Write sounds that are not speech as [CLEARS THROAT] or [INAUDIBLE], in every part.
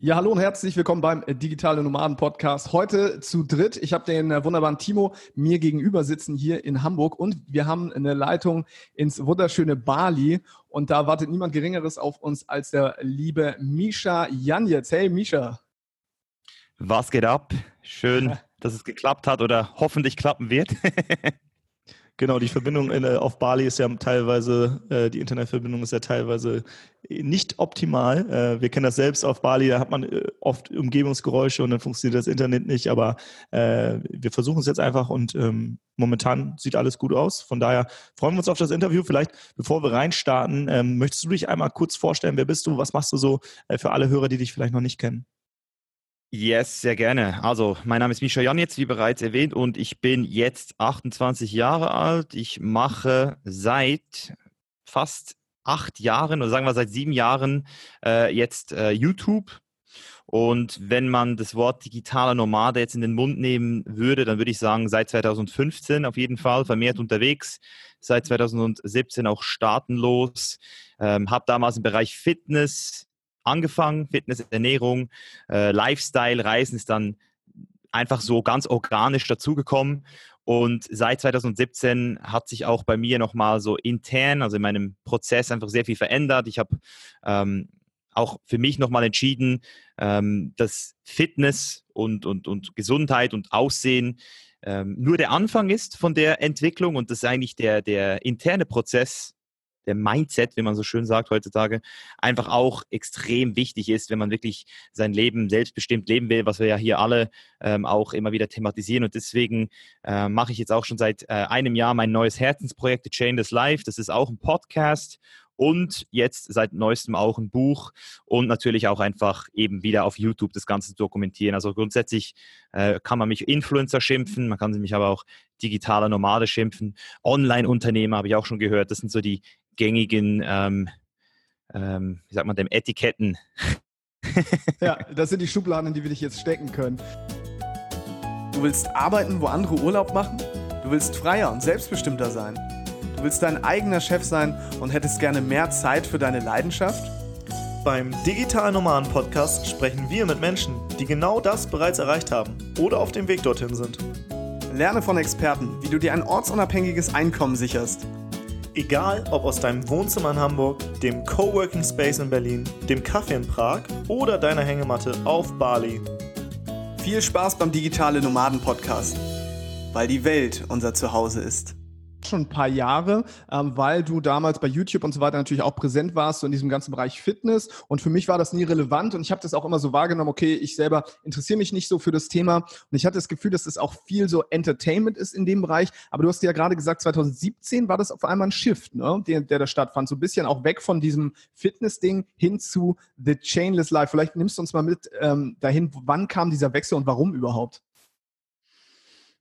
Ja, hallo und herzlich willkommen beim Digitale Nomaden Podcast. Heute zu dritt. Ich habe den äh, wunderbaren Timo mir gegenüber sitzen hier in Hamburg und wir haben eine Leitung ins wunderschöne Bali und da wartet niemand Geringeres auf uns als der liebe Misha Janjetz. Hey Misha. Was geht ab? Schön, [LAUGHS] dass es geklappt hat oder hoffentlich klappen wird. [LAUGHS] Genau, die Verbindung in, äh, auf Bali ist ja teilweise, äh, die Internetverbindung ist ja teilweise nicht optimal. Äh, wir kennen das selbst auf Bali, da hat man äh, oft Umgebungsgeräusche und dann funktioniert das Internet nicht, aber äh, wir versuchen es jetzt einfach und ähm, momentan sieht alles gut aus. Von daher freuen wir uns auf das Interview. Vielleicht, bevor wir reinstarten, ähm, möchtest du dich einmal kurz vorstellen, wer bist du, was machst du so äh, für alle Hörer, die dich vielleicht noch nicht kennen? Yes, sehr gerne. Also, mein Name ist Misha Janitz, wie bereits erwähnt, und ich bin jetzt 28 Jahre alt. Ich mache seit fast acht Jahren oder sagen wir seit sieben Jahren äh, jetzt äh, YouTube. Und wenn man das Wort digitaler Nomade jetzt in den Mund nehmen würde, dann würde ich sagen, seit 2015 auf jeden Fall vermehrt unterwegs, seit 2017 auch staatenlos, ähm, habe damals im Bereich Fitness, angefangen, Fitness, Ernährung, äh, Lifestyle, Reisen ist dann einfach so ganz organisch dazugekommen. Und seit 2017 hat sich auch bei mir nochmal so intern, also in meinem Prozess einfach sehr viel verändert. Ich habe ähm, auch für mich nochmal entschieden, ähm, dass Fitness und, und, und Gesundheit und Aussehen ähm, nur der Anfang ist von der Entwicklung und dass eigentlich der, der interne Prozess der Mindset, wie man so schön sagt heutzutage, einfach auch extrem wichtig ist, wenn man wirklich sein Leben selbstbestimmt leben will, was wir ja hier alle ähm, auch immer wieder thematisieren. Und deswegen äh, mache ich jetzt auch schon seit äh, einem Jahr mein neues Herzensprojekt, The Chainless Life. Das ist auch ein Podcast und jetzt seit neuestem auch ein Buch und natürlich auch einfach eben wieder auf YouTube das Ganze dokumentieren. Also grundsätzlich äh, kann man mich Influencer schimpfen, man kann mich aber auch digitaler Nomade schimpfen, Online-Unternehmer habe ich auch schon gehört. Das sind so die gängigen, ähm, ähm, wie sagt man dem, Etiketten. [LAUGHS] ja, das sind die Schubladen, in die wir dich jetzt stecken können. Du willst arbeiten, wo andere Urlaub machen? Du willst freier und selbstbestimmter sein? Du willst dein eigener Chef sein und hättest gerne mehr Zeit für deine Leidenschaft? Beim Digital Nomaden Podcast sprechen wir mit Menschen, die genau das bereits erreicht haben oder auf dem Weg dorthin sind. Lerne von Experten, wie du dir ein ortsunabhängiges Einkommen sicherst Egal ob aus deinem Wohnzimmer in Hamburg, dem Coworking Space in Berlin, dem Kaffee in Prag oder deiner Hängematte auf Bali. Viel Spaß beim Digitale Nomaden Podcast, weil die Welt unser Zuhause ist schon ein paar Jahre, ähm, weil du damals bei YouTube und so weiter natürlich auch präsent warst, so in diesem ganzen Bereich Fitness. Und für mich war das nie relevant und ich habe das auch immer so wahrgenommen, okay, ich selber interessiere mich nicht so für das Thema. Und ich hatte das Gefühl, dass das auch viel so Entertainment ist in dem Bereich. Aber du hast ja gerade gesagt, 2017 war das auf einmal ein Shift, ne, der, der da stattfand. So ein bisschen auch weg von diesem Fitness-Ding hin zu The Chainless Life. Vielleicht nimmst du uns mal mit ähm, dahin, wann kam dieser Wechsel und warum überhaupt?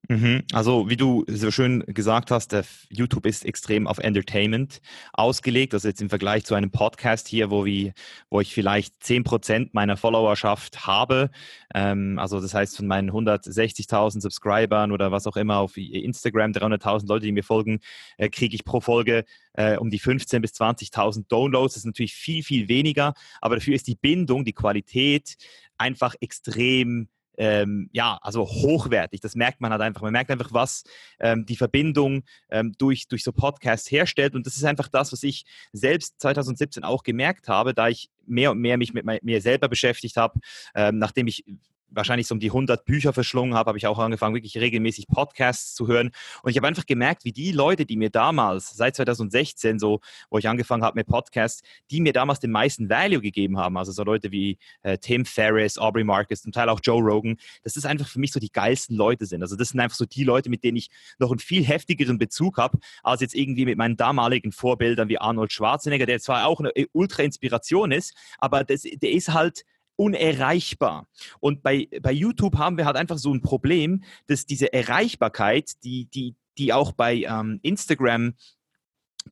Mhm. Also wie du so schön gesagt hast, der YouTube ist extrem auf Entertainment ausgelegt. Also jetzt im Vergleich zu einem Podcast hier, wo, wie, wo ich vielleicht zehn Prozent meiner Followerschaft habe. Ähm, also das heißt von meinen 160.000 Subscribern oder was auch immer auf Instagram, 300.000 Leute, die mir folgen, äh, kriege ich pro Folge äh, um die 15.000 bis 20.000 Downloads. Das ist natürlich viel, viel weniger. Aber dafür ist die Bindung, die Qualität einfach extrem ähm, ja, also hochwertig. Das merkt man halt einfach. Man merkt einfach, was ähm, die Verbindung ähm, durch, durch so Podcasts herstellt. Und das ist einfach das, was ich selbst 2017 auch gemerkt habe, da ich mehr und mehr mich mit mir selber beschäftigt habe, ähm, nachdem ich wahrscheinlich so um die 100 Bücher verschlungen habe, habe ich auch angefangen, wirklich regelmäßig Podcasts zu hören. Und ich habe einfach gemerkt, wie die Leute, die mir damals, seit 2016, so, wo ich angefangen habe mit Podcasts, die mir damals den meisten Value gegeben haben, also so Leute wie äh, Tim Ferriss, Aubrey Marcus, zum Teil auch Joe Rogan, dass das einfach für mich so die geilsten Leute sind. Also das sind einfach so die Leute, mit denen ich noch einen viel heftigeren Bezug habe, als jetzt irgendwie mit meinen damaligen Vorbildern wie Arnold Schwarzenegger, der zwar auch eine Ultra-Inspiration ist, aber das, der ist halt unerreichbar. Und bei, bei YouTube haben wir halt einfach so ein Problem, dass diese Erreichbarkeit, die, die, die auch bei ähm, Instagram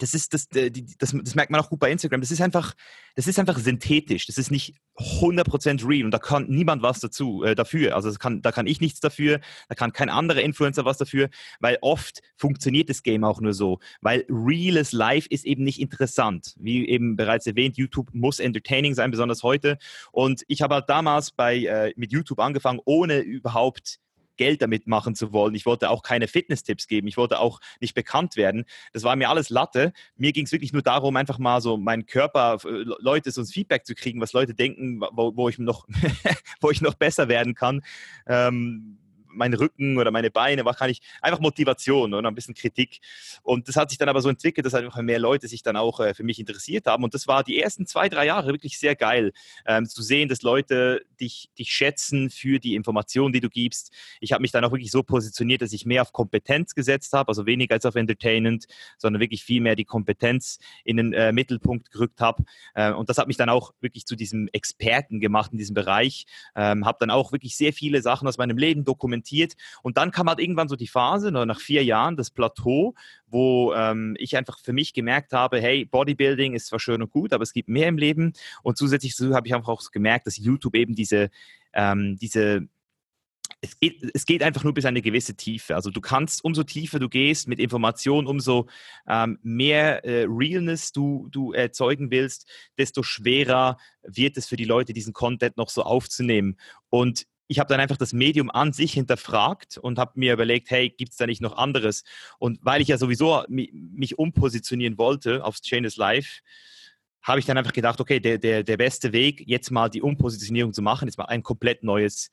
das ist das, das, das, merkt man auch gut bei Instagram. Das ist einfach, das ist einfach synthetisch. Das ist nicht 100% real und da kann niemand was dazu äh, dafür. Also kann, da kann ich nichts dafür, da kann kein anderer Influencer was dafür, weil oft funktioniert das Game auch nur so, weil reales Life ist eben nicht interessant. Wie eben bereits erwähnt, YouTube muss entertaining sein, besonders heute. Und ich habe halt damals bei äh, mit YouTube angefangen, ohne überhaupt Geld damit machen zu wollen. Ich wollte auch keine Fitness-Tipps geben. Ich wollte auch nicht bekannt werden. Das war mir alles Latte. Mir ging es wirklich nur darum, einfach mal so meinen Körper, äh, Leute so ein Feedback zu kriegen, was Leute denken, wo, wo ich noch, [LAUGHS] wo ich noch besser werden kann. Ähm, mein Rücken oder meine Beine, was kann ich, einfach Motivation und ein bisschen Kritik. Und das hat sich dann aber so entwickelt, dass einfach mehr Leute sich dann auch äh, für mich interessiert haben. Und das war die ersten zwei, drei Jahre wirklich sehr geil, ähm, zu sehen, dass Leute dich, dich schätzen für die Informationen, die du gibst. Ich habe mich dann auch wirklich so positioniert, dass ich mehr auf Kompetenz gesetzt habe, also weniger als auf Entertainment, sondern wirklich viel mehr die Kompetenz in den äh, Mittelpunkt gerückt habe. Äh, und das hat mich dann auch wirklich zu diesem Experten gemacht in diesem Bereich. Ähm, habe dann auch wirklich sehr viele Sachen aus meinem Leben dokumentiert implementiert. Und dann kam halt irgendwann so die Phase, nach vier Jahren, das Plateau, wo ähm, ich einfach für mich gemerkt habe, hey, Bodybuilding ist zwar schön und gut, aber es gibt mehr im Leben. Und zusätzlich habe ich einfach auch gemerkt, dass YouTube eben diese, ähm, diese es geht, es geht einfach nur bis eine gewisse Tiefe. Also du kannst, umso tiefer du gehst mit Informationen, umso ähm, mehr äh, Realness du, du erzeugen willst, desto schwerer wird es für die Leute, diesen Content noch so aufzunehmen. Und ich habe dann einfach das Medium an sich hinterfragt und habe mir überlegt, hey, gibt es da nicht noch anderes? Und weil ich ja sowieso mich umpositionieren wollte aufs Chain is Life, habe ich dann einfach gedacht, okay, der, der, der beste Weg, jetzt mal die Umpositionierung zu machen, ist mal ein komplett neues,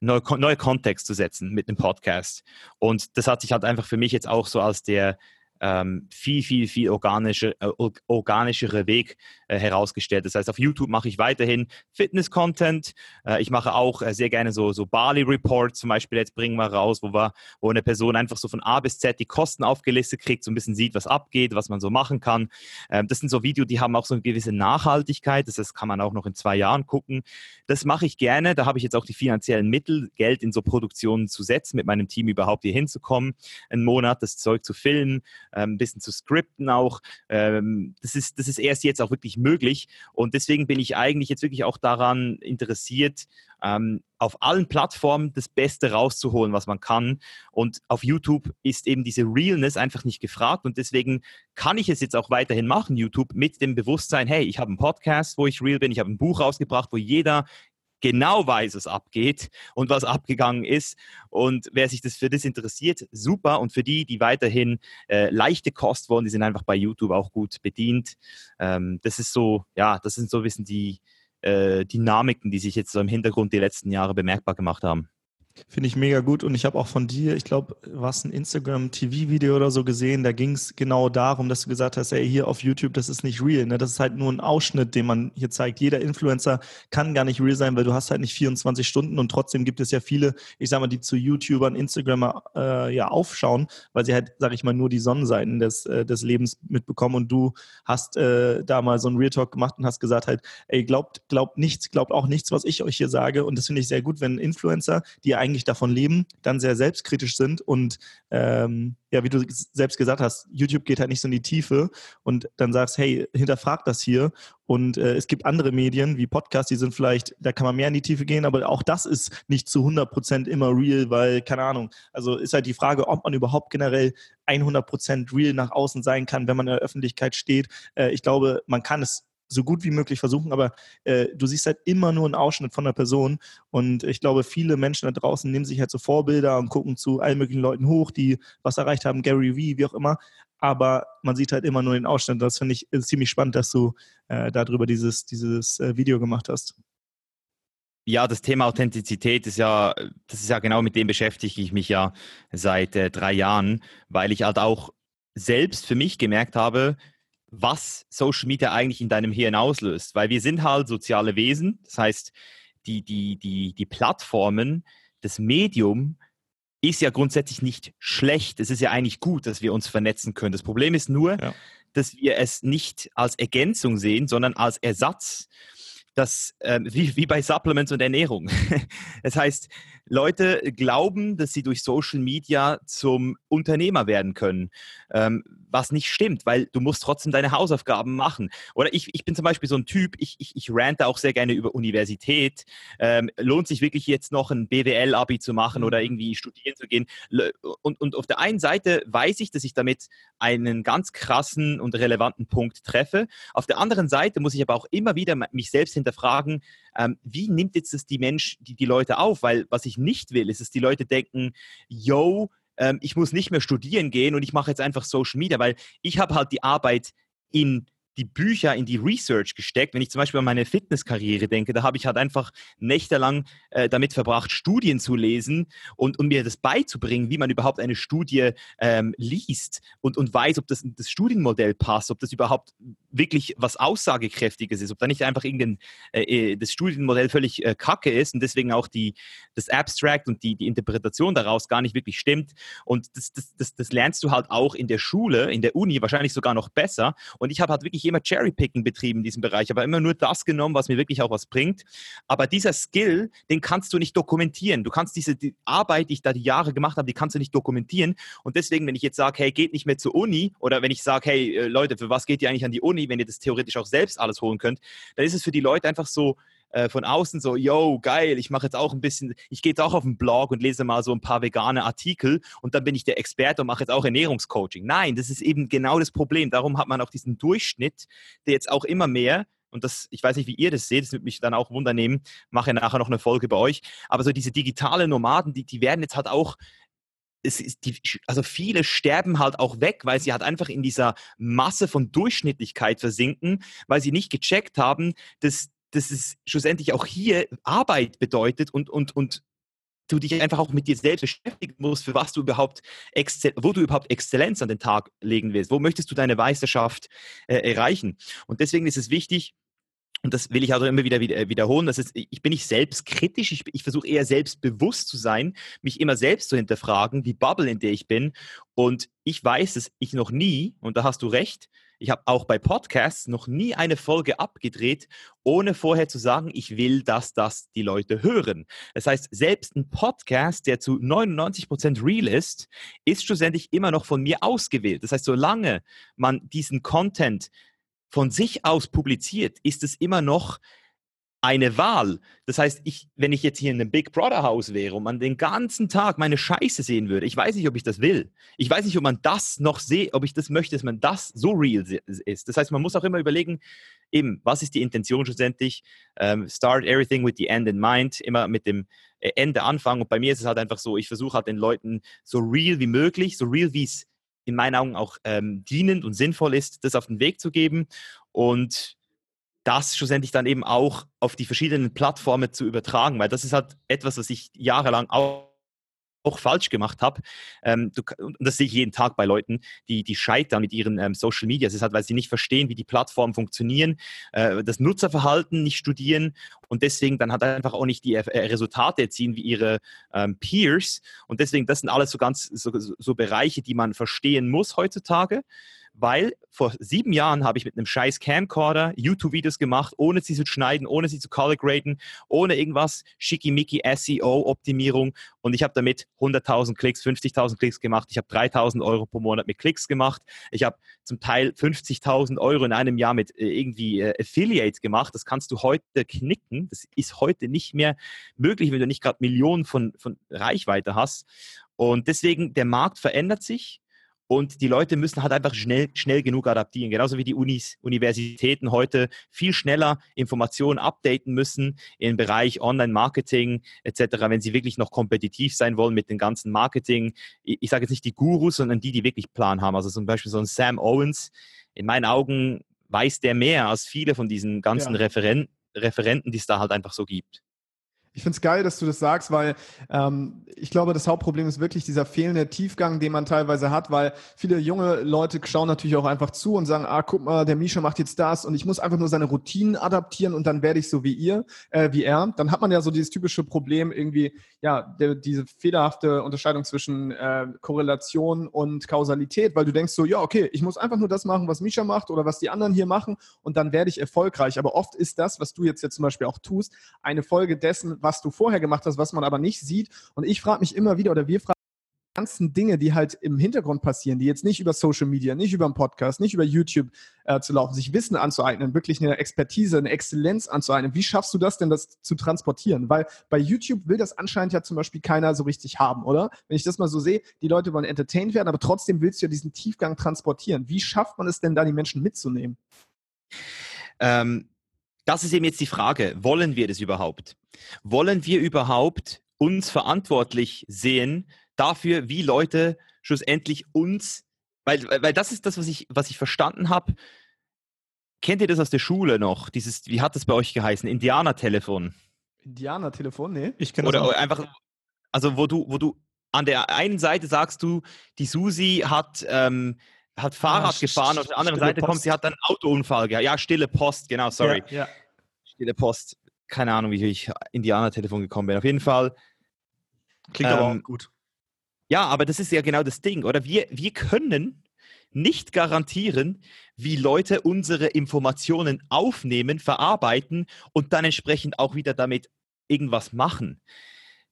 neu, neuer Kontext zu setzen mit einem Podcast. Und das hat sich halt einfach für mich jetzt auch so als der, ähm, viel, viel, viel organische, äh, organischere Weg äh, herausgestellt. Das heißt, auf YouTube mache ich weiterhin Fitness-Content. Äh, ich mache auch äh, sehr gerne so, so Bali-Reports zum Beispiel. Jetzt bringen wir raus, wo, wir, wo eine Person einfach so von A bis Z die Kosten aufgelistet kriegt, so ein bisschen sieht, was abgeht, was man so machen kann. Ähm, das sind so Videos, die haben auch so eine gewisse Nachhaltigkeit. Das heißt, kann man auch noch in zwei Jahren gucken. Das mache ich gerne. Da habe ich jetzt auch die finanziellen Mittel, Geld in so Produktionen zu setzen, mit meinem Team überhaupt hier hinzukommen, einen Monat das Zeug zu filmen ähm, ein bisschen zu skripten auch. Ähm, das, ist, das ist erst jetzt auch wirklich möglich und deswegen bin ich eigentlich jetzt wirklich auch daran interessiert, ähm, auf allen Plattformen das Beste rauszuholen, was man kann. Und auf YouTube ist eben diese Realness einfach nicht gefragt. Und deswegen kann ich es jetzt auch weiterhin machen, YouTube, mit dem Bewusstsein, hey, ich habe einen Podcast, wo ich real bin, ich habe ein Buch rausgebracht, wo jeder genau weiß, was abgeht und was abgegangen ist. Und wer sich das für das interessiert, super. Und für die, die weiterhin äh, leichte Kost wollen, die sind einfach bei YouTube auch gut bedient. Ähm, das ist so, ja, das sind so ein bisschen die äh, Dynamiken, die sich jetzt so im Hintergrund die letzten Jahre bemerkbar gemacht haben. Finde ich mega gut. Und ich habe auch von dir, ich glaube, was ein Instagram-TV-Video oder so gesehen, da ging es genau darum, dass du gesagt hast, ey, hier auf YouTube, das ist nicht real. Ne? Das ist halt nur ein Ausschnitt, den man hier zeigt. Jeder Influencer kann gar nicht real sein, weil du hast halt nicht 24 Stunden und trotzdem gibt es ja viele, ich sag mal, die zu YouTubern, Instagramer äh, ja aufschauen, weil sie halt, sag ich mal, nur die Sonnenseiten des, äh, des Lebens mitbekommen. Und du hast äh, da mal so ein Real Talk gemacht und hast gesagt halt, ey, glaubt, glaubt nichts, glaubt auch nichts, was ich euch hier sage. Und das finde ich sehr gut, wenn Influencer, die eigentlich davon leben, dann sehr selbstkritisch sind und ähm, ja, wie du selbst gesagt hast, YouTube geht halt nicht so in die Tiefe und dann sagst, hey, hinterfrag das hier. Und äh, es gibt andere Medien wie Podcasts, die sind vielleicht, da kann man mehr in die Tiefe gehen, aber auch das ist nicht zu 100 Prozent immer real, weil, keine Ahnung, also ist halt die Frage, ob man überhaupt generell 100 Prozent real nach außen sein kann, wenn man in der Öffentlichkeit steht. Äh, ich glaube, man kann es so gut wie möglich versuchen, aber äh, du siehst halt immer nur einen Ausschnitt von der Person und ich glaube, viele Menschen da draußen nehmen sich halt so Vorbilder und gucken zu allen möglichen Leuten hoch, die was erreicht haben, Gary Vee, wie auch immer, aber man sieht halt immer nur den Ausschnitt. Das finde ich ziemlich spannend, dass du äh, darüber dieses, dieses äh, Video gemacht hast. Ja, das Thema Authentizität ist ja, das ist ja genau mit dem beschäftige ich mich ja seit äh, drei Jahren, weil ich halt auch selbst für mich gemerkt habe, was Social Media eigentlich in deinem Hirn auslöst. Weil wir sind halt soziale Wesen. Das heißt, die, die, die, die Plattformen, das Medium ist ja grundsätzlich nicht schlecht. Es ist ja eigentlich gut, dass wir uns vernetzen können. Das Problem ist nur, ja. dass wir es nicht als Ergänzung sehen, sondern als Ersatz dass, äh, [LAUGHS] wie, wie bei Supplements und Ernährung. [LAUGHS] das heißt, Leute glauben, dass sie durch Social Media zum Unternehmer werden können, ähm, was nicht stimmt, weil du musst trotzdem deine Hausaufgaben machen. Oder ich, ich bin zum Beispiel so ein Typ, ich, ich, ich rante auch sehr gerne über Universität. Ähm, lohnt sich wirklich jetzt noch ein BWL-Abi zu machen oder mhm. irgendwie studieren zu gehen? Und, und auf der einen Seite weiß ich, dass ich damit einen ganz krassen und relevanten Punkt treffe. Auf der anderen Seite muss ich aber auch immer wieder mich selbst hinterfragen, ähm, wie nimmt jetzt das die Mensch, die, die Leute auf? Weil was ich nicht will, ist, dass die Leute denken, yo, ähm, ich muss nicht mehr studieren gehen und ich mache jetzt einfach Social Media, weil ich habe halt die Arbeit in die Bücher in die Research gesteckt. Wenn ich zum Beispiel an meine Fitnesskarriere denke, da habe ich halt einfach nächtelang äh, damit verbracht, Studien zu lesen und, und mir das beizubringen, wie man überhaupt eine Studie ähm, liest und, und weiß, ob das, das Studienmodell passt, ob das überhaupt wirklich was Aussagekräftiges ist, ob da nicht einfach irgendein äh, äh, das Studienmodell völlig äh, kacke ist und deswegen auch die, das Abstract und die, die Interpretation daraus gar nicht wirklich stimmt. Und das, das, das, das lernst du halt auch in der Schule, in der Uni, wahrscheinlich sogar noch besser. Und ich habe halt wirklich immer Cherrypicking betrieben in diesem Bereich, aber immer nur das genommen, was mir wirklich auch was bringt. Aber dieser Skill, den kannst du nicht dokumentieren. Du kannst diese die Arbeit, die ich da die Jahre gemacht habe, die kannst du nicht dokumentieren. Und deswegen, wenn ich jetzt sage, hey, geht nicht mehr zur Uni oder wenn ich sage, hey, äh, Leute, für was geht ihr eigentlich an die Uni, wenn ihr das theoretisch auch selbst alles holen könnt, dann ist es für die Leute einfach so, äh, von außen so, yo, geil, ich mache jetzt auch ein bisschen, ich gehe jetzt auch auf den Blog und lese mal so ein paar vegane Artikel und dann bin ich der Experte und mache jetzt auch Ernährungscoaching. Nein, das ist eben genau das Problem. Darum hat man auch diesen Durchschnitt, der jetzt auch immer mehr und das, ich weiß nicht, wie ihr das seht, das würde mich dann auch wundernehmen, mache ja nachher noch eine Folge bei euch, aber so diese digitale Nomaden, die, die werden jetzt halt auch die, also viele sterben halt auch weg, weil sie halt einfach in dieser Masse von Durchschnittlichkeit versinken, weil sie nicht gecheckt haben, dass dass es schlussendlich auch hier Arbeit bedeutet und, und, und du dich einfach auch mit dir selbst beschäftigen musst, für was du überhaupt, wo du überhaupt Exzellenz an den Tag legen willst. Wo möchtest du deine Meisterschaft äh, erreichen? Und deswegen ist es wichtig, und das will ich also immer wieder, wieder wiederholen, dass es, ich bin nicht selbstkritisch, ich, ich versuche eher selbstbewusst zu sein, mich immer selbst zu hinterfragen, die Bubble, in der ich bin. Und ich weiß, dass ich noch nie, und da hast du recht, ich habe auch bei Podcasts noch nie eine Folge abgedreht, ohne vorher zu sagen, ich will, dass das die Leute hören. Das heißt, selbst ein Podcast, der zu 99 Prozent real ist, ist schlussendlich immer noch von mir ausgewählt. Das heißt, solange man diesen Content von sich aus publiziert, ist es immer noch eine Wahl. Das heißt, ich, wenn ich jetzt hier in einem Big Brother Haus wäre und man den ganzen Tag meine Scheiße sehen würde, ich weiß nicht, ob ich das will. Ich weiß nicht, ob man das noch sehe, ob ich das möchte, dass man das so real ist. Das heißt, man muss auch immer überlegen, eben, was ist die Intention schlussendlich? Ähm, start everything with the end in mind, immer mit dem äh, Ende anfangen. Und bei mir ist es halt einfach so, ich versuche halt den Leuten so real wie möglich, so real wie es in meinen Augen auch ähm, dienend und sinnvoll ist, das auf den Weg zu geben. Und das schlussendlich dann eben auch auf die verschiedenen Plattformen zu übertragen, weil das ist halt etwas, was ich jahrelang auch auch falsch gemacht habe. Ähm, und das sehe ich jeden Tag bei Leuten, die, die scheitern mit ihren ähm, Social Media. Das ist halt, weil sie nicht verstehen, wie die Plattformen funktionieren, äh, das Nutzerverhalten nicht studieren und deswegen dann halt einfach auch nicht die äh, Resultate erzielen wie ihre ähm, Peers. Und deswegen, das sind alles so ganz so, so Bereiche, die man verstehen muss heutzutage weil vor sieben Jahren habe ich mit einem scheiß Camcorder YouTube-Videos gemacht, ohne sie zu schneiden, ohne sie zu color graden, ohne irgendwas schickimicki SEO-Optimierung und ich habe damit 100.000 Klicks, 50.000 Klicks gemacht. Ich habe 3.000 Euro pro Monat mit Klicks gemacht. Ich habe zum Teil 50.000 Euro in einem Jahr mit äh, irgendwie äh, Affiliate gemacht. Das kannst du heute knicken. Das ist heute nicht mehr möglich, wenn du nicht gerade Millionen von, von Reichweite hast. Und deswegen, der Markt verändert sich. Und die Leute müssen halt einfach schnell, schnell genug adaptieren. Genauso wie die Unis, Universitäten heute viel schneller Informationen updaten müssen im Bereich Online-Marketing etc., wenn sie wirklich noch kompetitiv sein wollen mit dem ganzen Marketing. Ich, ich sage jetzt nicht die Gurus, sondern die, die wirklich Plan haben. Also zum Beispiel so ein Sam Owens. In meinen Augen weiß der mehr als viele von diesen ganzen ja. Referen Referenten, die es da halt einfach so gibt. Ich finde es geil, dass du das sagst, weil ähm, ich glaube, das Hauptproblem ist wirklich dieser fehlende Tiefgang, den man teilweise hat, weil viele junge Leute schauen natürlich auch einfach zu und sagen, ah, guck mal, der Misha macht jetzt das und ich muss einfach nur seine Routinen adaptieren und dann werde ich so wie ihr, äh, wie er. Dann hat man ja so dieses typische Problem irgendwie, ja, der, diese fehlerhafte Unterscheidung zwischen äh, Korrelation und Kausalität, weil du denkst so, ja, okay, ich muss einfach nur das machen, was Misha macht oder was die anderen hier machen und dann werde ich erfolgreich. Aber oft ist das, was du jetzt, jetzt zum Beispiel auch tust, eine Folge dessen, was du vorher gemacht hast, was man aber nicht sieht. Und ich frage mich immer wieder, oder wir fragen, ganzen Dinge, die halt im Hintergrund passieren, die jetzt nicht über Social Media, nicht über einen Podcast, nicht über YouTube äh, zu laufen, sich Wissen anzueignen, wirklich eine Expertise, eine Exzellenz anzueignen. Wie schaffst du das denn, das zu transportieren? Weil bei YouTube will das anscheinend ja zum Beispiel keiner so richtig haben, oder? Wenn ich das mal so sehe, die Leute wollen entertained werden, aber trotzdem willst du ja diesen Tiefgang transportieren. Wie schafft man es denn da, die Menschen mitzunehmen? Ähm, das ist eben jetzt die Frage, wollen wir das überhaupt? Wollen wir überhaupt uns verantwortlich sehen dafür, wie Leute schlussendlich uns, weil, weil das ist das, was ich, was ich verstanden habe. Kennt ihr das aus der Schule noch? Dieses, wie hat das bei euch geheißen? Indianertelefon. Indianertelefon? Nee. Ich kenne das Oder einfach, also wo du, wo du an der einen Seite sagst du, die Susi hat ähm, hat Fahrrad ah, gefahren, auf der anderen Seite Post. kommt, sie hat einen Autounfall gehabt. Ja, stille Post, genau, sorry. Ja, ja. Stille Post. Keine Ahnung, wie ich Indianer-Telefon gekommen bin. Auf jeden Fall. Klingt ähm, aber auch gut. Ja, aber das ist ja genau das Ding, oder? Wir, wir können nicht garantieren, wie Leute unsere Informationen aufnehmen, verarbeiten und dann entsprechend auch wieder damit irgendwas machen.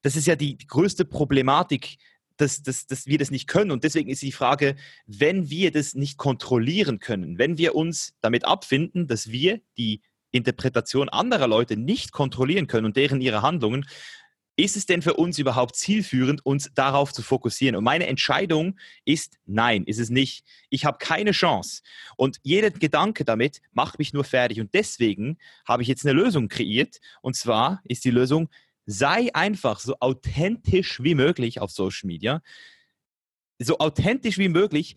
Das ist ja die, die größte Problematik dass, dass, dass wir das nicht können. Und deswegen ist die Frage, wenn wir das nicht kontrollieren können, wenn wir uns damit abfinden, dass wir die Interpretation anderer Leute nicht kontrollieren können und deren ihre Handlungen, ist es denn für uns überhaupt zielführend, uns darauf zu fokussieren? Und meine Entscheidung ist nein, ist es nicht. Ich habe keine Chance. Und jeder Gedanke damit macht mich nur fertig. Und deswegen habe ich jetzt eine Lösung kreiert. Und zwar ist die Lösung, sei einfach so authentisch wie möglich auf Social Media. So authentisch wie möglich.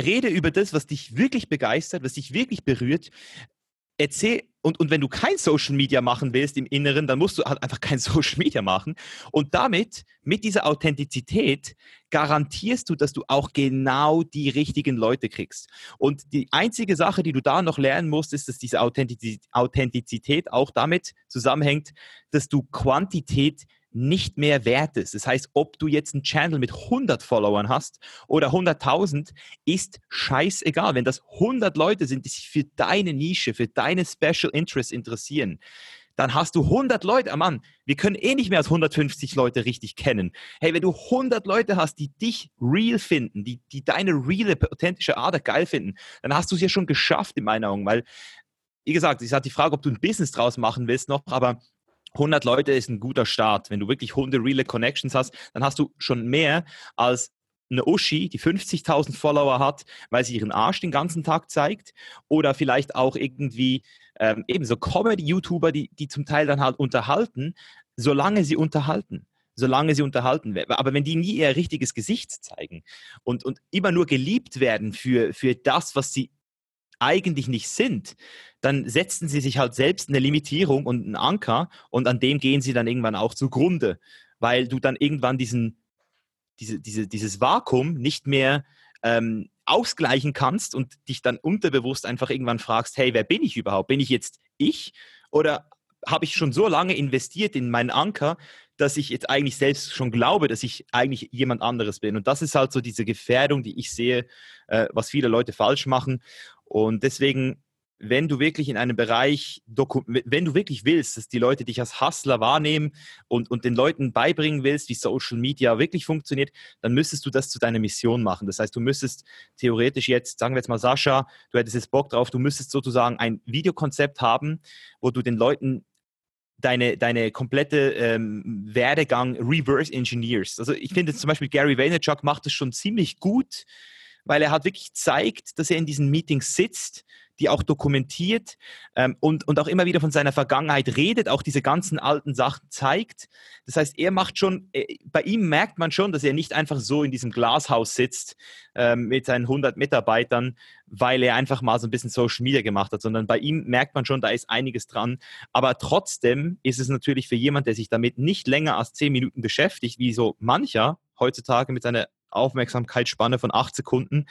Rede über das, was dich wirklich begeistert, was dich wirklich berührt erzähl, und, und wenn du kein Social Media machen willst im Inneren, dann musst du halt einfach kein [LAUGHS] Social Media machen. Und damit, mit dieser Authentizität, garantierst du, dass du auch genau die richtigen Leute kriegst. Und die einzige Sache, die du da noch lernen musst, ist, dass diese Authentizität auch damit zusammenhängt, dass du Quantität nicht mehr wert ist. Das heißt, ob du jetzt einen Channel mit 100 Followern hast oder 100.000, ist scheißegal. Wenn das 100 Leute sind, die sich für deine Nische, für deine Special Interest interessieren, dann hast du 100 Leute, Mann, wir können eh nicht mehr als 150 Leute richtig kennen. Hey, wenn du 100 Leute hast, die dich real finden, die, die deine reale, authentische Ader geil finden, dann hast du es ja schon geschafft in meinen Augen, weil, wie gesagt, es ist halt die Frage, ob du ein Business draus machen willst noch, aber 100 Leute ist ein guter Start. Wenn du wirklich 100 reale Connections hast, dann hast du schon mehr als eine Uschi, die 50.000 Follower hat, weil sie ihren Arsch den ganzen Tag zeigt. Oder vielleicht auch irgendwie ähm, eben so Comedy-YouTuber, die, die zum Teil dann halt unterhalten, solange sie unterhalten. Solange sie unterhalten werden. Aber wenn die nie ihr richtiges Gesicht zeigen und, und immer nur geliebt werden für, für das, was sie eigentlich nicht sind, dann setzen sie sich halt selbst eine Limitierung und einen Anker und an dem gehen sie dann irgendwann auch zugrunde, weil du dann irgendwann diesen, diese, diese, dieses Vakuum nicht mehr ähm, ausgleichen kannst und dich dann unterbewusst einfach irgendwann fragst, hey, wer bin ich überhaupt? Bin ich jetzt ich oder habe ich schon so lange investiert in meinen Anker, dass ich jetzt eigentlich selbst schon glaube, dass ich eigentlich jemand anderes bin. Und das ist halt so diese Gefährdung, die ich sehe, äh, was viele Leute falsch machen. Und deswegen, wenn du wirklich in einem Bereich, wenn du wirklich willst, dass die Leute dich als Hustler wahrnehmen und, und den Leuten beibringen willst, wie Social Media wirklich funktioniert, dann müsstest du das zu deiner Mission machen. Das heißt, du müsstest theoretisch jetzt, sagen wir jetzt mal Sascha, du hättest jetzt Bock drauf, du müsstest sozusagen ein Videokonzept haben, wo du den Leuten deine, deine komplette ähm, Werdegang reverse engineers. Also ich finde zum Beispiel Gary Vaynerchuk macht das schon ziemlich gut, weil er hat wirklich zeigt, dass er in diesen Meetings sitzt, die auch dokumentiert ähm, und, und auch immer wieder von seiner Vergangenheit redet, auch diese ganzen alten Sachen zeigt. Das heißt, er macht schon, äh, bei ihm merkt man schon, dass er nicht einfach so in diesem Glashaus sitzt ähm, mit seinen 100 Mitarbeitern, weil er einfach mal so ein bisschen Social Media gemacht hat, sondern bei ihm merkt man schon, da ist einiges dran. Aber trotzdem ist es natürlich für jemand, der sich damit nicht länger als 10 Minuten beschäftigt, wie so mancher heutzutage mit seiner Aufmerksamkeitsspanne von acht Sekunden,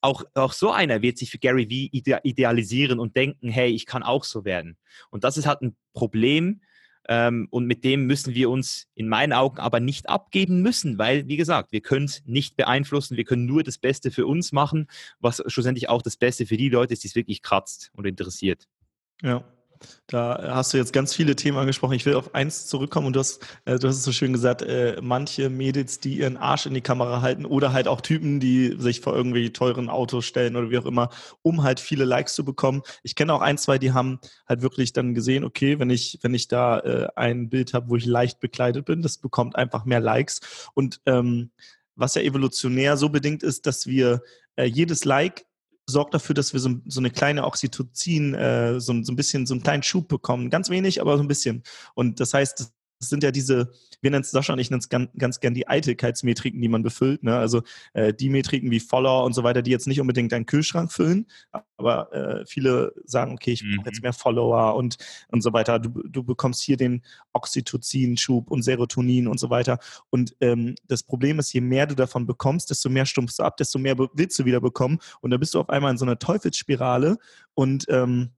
auch, auch so einer wird sich für Gary Vee ide idealisieren und denken, hey, ich kann auch so werden. Und das ist halt ein Problem, ähm, und mit dem müssen wir uns in meinen Augen aber nicht abgeben müssen, weil, wie gesagt, wir können es nicht beeinflussen. Wir können nur das Beste für uns machen, was schlussendlich auch das Beste für die Leute ist, die es wirklich kratzt und interessiert. Ja. Da hast du jetzt ganz viele Themen angesprochen. Ich will auf eins zurückkommen und du hast, äh, du hast es so schön gesagt, äh, manche Mädels, die ihren Arsch in die Kamera halten oder halt auch Typen, die sich vor irgendwie teuren Autos stellen oder wie auch immer, um halt viele Likes zu bekommen. Ich kenne auch ein, zwei, die haben halt wirklich dann gesehen, okay, wenn ich, wenn ich da äh, ein Bild habe, wo ich leicht bekleidet bin, das bekommt einfach mehr Likes. Und ähm, was ja evolutionär so bedingt ist, dass wir äh, jedes Like sorgt dafür, dass wir so, so eine kleine Oxytocin, äh, so, so ein bisschen, so einen kleinen Schub bekommen. Ganz wenig, aber so ein bisschen. Und das heißt, das sind ja diese, wir nennen es Sascha und ich nenne es ganz, ganz gern die Eitelkeitsmetriken, die man befüllt. Ne? Also äh, die Metriken wie Follower und so weiter, die jetzt nicht unbedingt deinen Kühlschrank füllen, aber äh, viele sagen, okay, ich brauche jetzt mhm. mehr Follower und, und so weiter. Du, du bekommst hier den Oxytocin-Schub und Serotonin und so weiter. Und ähm, das Problem ist, je mehr du davon bekommst, desto mehr stumpfst du ab, desto mehr willst du wieder bekommen. Und da bist du auf einmal in so einer Teufelsspirale und ähm,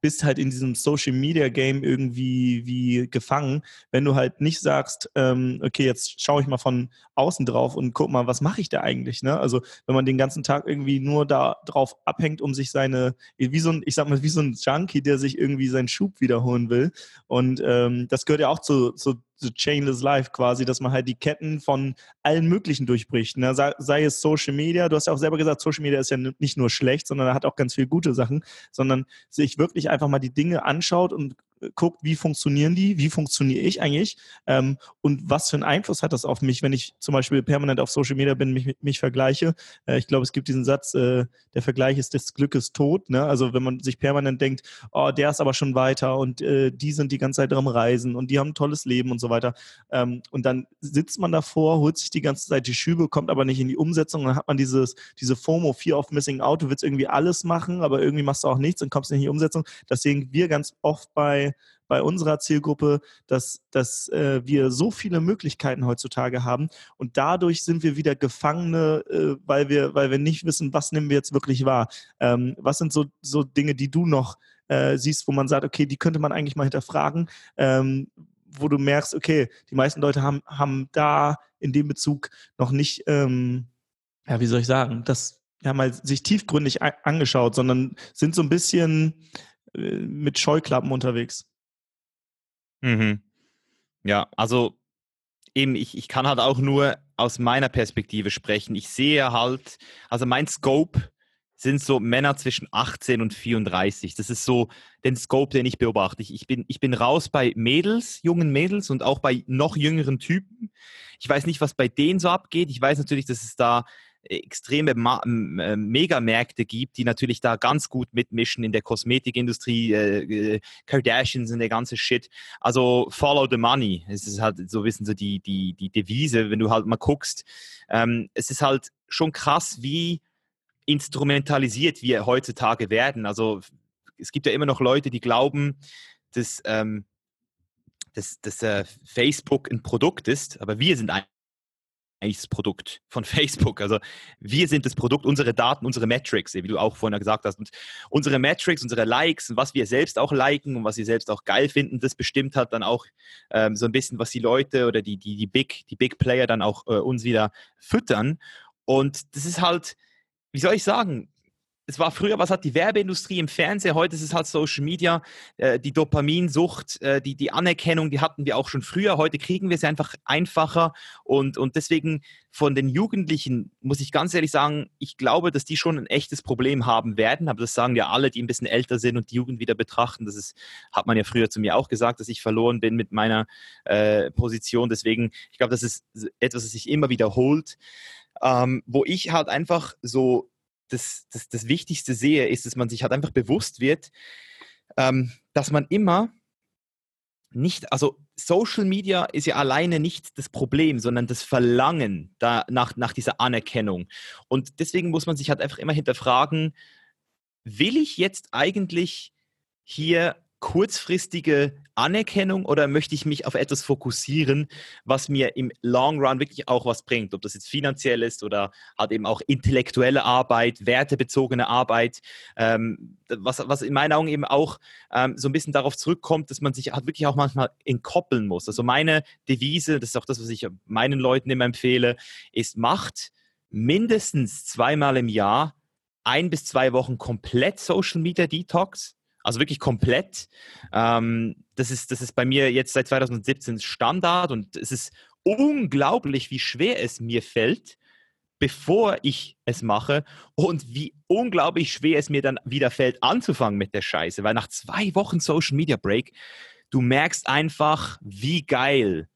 bist halt in diesem Social Media Game irgendwie wie gefangen, wenn du halt nicht sagst, ähm, okay, jetzt schaue ich mal von außen drauf und guck mal, was mache ich da eigentlich? Ne? Also wenn man den ganzen Tag irgendwie nur da drauf abhängt, um sich seine, wie so ein, ich sag mal, wie so ein Junkie, der sich irgendwie seinen Schub wiederholen will. Und ähm, das gehört ja auch zu, zu The Chainless Life quasi, dass man halt die Ketten von allen möglichen durchbricht. Ne? Sei, sei, es Social Media, du hast ja auch selber gesagt, Social Media ist ja nicht nur schlecht, sondern er hat auch ganz viele gute Sachen, sondern sich wirklich einfach mal die Dinge anschaut und guckt, wie funktionieren die, wie funktioniere ich eigentlich ähm, und was für einen Einfluss hat das auf mich, wenn ich zum Beispiel permanent auf Social Media bin, mich, mich vergleiche. Äh, ich glaube, es gibt diesen Satz, äh, der Vergleich ist des Glückes tot. Ne? Also wenn man sich permanent denkt, oh, der ist aber schon weiter und äh, die sind die ganze Zeit am Reisen und die haben ein tolles Leben und so weiter. Ähm, und dann sitzt man davor, holt sich die ganze Zeit die Schübe, kommt aber nicht in die Umsetzung dann hat man dieses, diese FOMO, Fear of Missing Out, du willst irgendwie alles machen, aber irgendwie machst du auch nichts und kommst nicht in die Umsetzung. Das sehen wir ganz oft bei bei unserer Zielgruppe, dass, dass äh, wir so viele Möglichkeiten heutzutage haben und dadurch sind wir wieder Gefangene, äh, weil, wir, weil wir nicht wissen, was nehmen wir jetzt wirklich wahr. Ähm, was sind so, so Dinge, die du noch äh, siehst, wo man sagt, okay, die könnte man eigentlich mal hinterfragen, ähm, wo du merkst, okay, die meisten Leute haben, haben da in dem Bezug noch nicht, ähm, ja, wie soll ich sagen, das ja mal sich tiefgründig angeschaut, sondern sind so ein bisschen mit Scheuklappen unterwegs. Mhm. Ja, also eben, ich, ich kann halt auch nur aus meiner Perspektive sprechen. Ich sehe halt, also mein Scope sind so Männer zwischen 18 und 34. Das ist so den Scope, den ich beobachte. Ich, ich, bin, ich bin raus bei Mädels, jungen Mädels und auch bei noch jüngeren Typen. Ich weiß nicht, was bei denen so abgeht. Ich weiß natürlich, dass es da extreme Ma äh, Megamärkte gibt, die natürlich da ganz gut mitmischen in der Kosmetikindustrie, äh, äh, Kardashians und der ganze Shit. Also follow the money. Es ist halt so wissen so die, die, die Devise, wenn du halt mal guckst. Ähm, es ist halt schon krass, wie instrumentalisiert wir heutzutage werden. Also es gibt ja immer noch Leute, die glauben, dass, ähm, dass, dass äh, Facebook ein Produkt ist, aber wir sind ein eigentlich das Produkt von [LAUGHS] Facebook. Also wir sind das Produkt, unsere Daten, unsere Metrics, wie du auch vorhin gesagt hast. Und unsere Metrics, unsere Likes und was wir selbst auch liken und was wir selbst auch geil finden, das bestimmt hat dann auch ähm, so ein bisschen, was die Leute oder die, die, die, Big, die Big Player dann auch äh, uns wieder füttern. Und das ist halt, wie soll ich sagen, es war früher, was hat die Werbeindustrie im Fernsehen, heute ist es halt Social Media, äh, die Dopaminsucht, äh, die, die Anerkennung, die hatten wir auch schon früher, heute kriegen wir sie einfach einfacher. Und, und deswegen von den Jugendlichen muss ich ganz ehrlich sagen, ich glaube, dass die schon ein echtes Problem haben werden, aber das sagen ja alle, die ein bisschen älter sind und die Jugend wieder betrachten, das ist, hat man ja früher zu mir auch gesagt, dass ich verloren bin mit meiner äh, Position, deswegen, ich glaube, das ist etwas, das sich immer wiederholt, ähm, wo ich halt einfach so das, das, das Wichtigste sehe, ist, dass man sich halt einfach bewusst wird, ähm, dass man immer nicht, also Social Media ist ja alleine nicht das Problem, sondern das Verlangen da nach, nach dieser Anerkennung. Und deswegen muss man sich halt einfach immer hinterfragen, will ich jetzt eigentlich hier kurzfristige Anerkennung oder möchte ich mich auf etwas fokussieren, was mir im Long Run wirklich auch was bringt? Ob das jetzt finanziell ist oder halt eben auch intellektuelle Arbeit, wertebezogene Arbeit, ähm, was, was in meinen Augen eben auch ähm, so ein bisschen darauf zurückkommt, dass man sich halt wirklich auch manchmal entkoppeln muss. Also meine Devise, das ist auch das, was ich meinen Leuten immer empfehle, ist macht mindestens zweimal im Jahr ein bis zwei Wochen komplett Social Media Detox also wirklich komplett. Ähm, das, ist, das ist bei mir jetzt seit 2017 Standard und es ist unglaublich, wie schwer es mir fällt, bevor ich es mache und wie unglaublich schwer es mir dann wieder fällt, anzufangen mit der Scheiße. Weil nach zwei Wochen Social Media Break, du merkst einfach, wie geil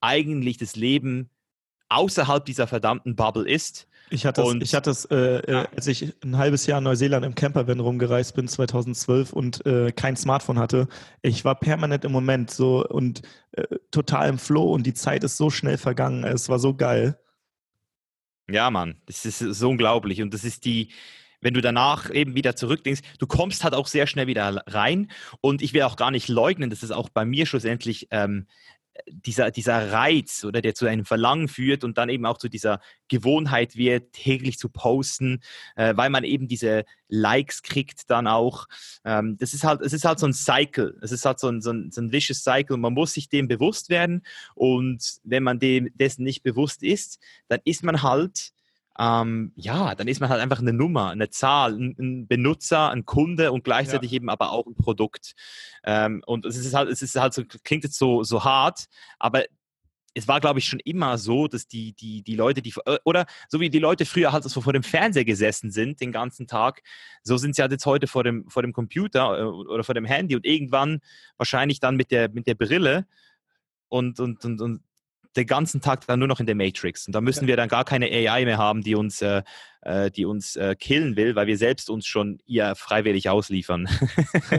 eigentlich das Leben außerhalb dieser verdammten Bubble ist. Ich hatte es, ich hatte es äh, äh, als ich ein halbes Jahr in Neuseeland im Campervan rumgereist bin, 2012 und äh, kein Smartphone hatte. Ich war permanent im Moment so und äh, total im Flow und die Zeit ist so schnell vergangen. Es war so geil. Ja, Mann, das ist so unglaublich und das ist die, wenn du danach eben wieder zurückdenkst, du kommst halt auch sehr schnell wieder rein. Und ich will auch gar nicht leugnen, dass es auch bei mir schlussendlich ähm, dieser, dieser Reiz oder der zu einem Verlangen führt und dann eben auch zu dieser Gewohnheit wird, täglich zu posten, äh, weil man eben diese Likes kriegt dann auch. Ähm, das ist halt, es ist halt so ein Cycle. Es ist halt so ein, so ein, so ein vicious Cycle. Man muss sich dem bewusst werden und wenn man dem dessen nicht bewusst ist, dann ist man halt ähm, ja, dann ist man halt einfach eine Nummer, eine Zahl, ein, ein Benutzer, ein Kunde und gleichzeitig ja. eben aber auch ein Produkt. Ähm, und es ist halt, es ist halt so, klingt jetzt so, so hart, aber es war, glaube ich, schon immer so, dass die, die, die Leute, die, äh, oder so wie die Leute früher halt so vor dem Fernseher gesessen sind den ganzen Tag, so sind sie halt jetzt heute vor dem, vor dem Computer äh, oder vor dem Handy und irgendwann wahrscheinlich dann mit der, mit der Brille und, und, und, und den ganzen Tag dann nur noch in der Matrix. Und da müssen ja. wir dann gar keine AI mehr haben, die uns äh, äh, die uns äh, killen will, weil wir selbst uns schon ihr freiwillig ausliefern.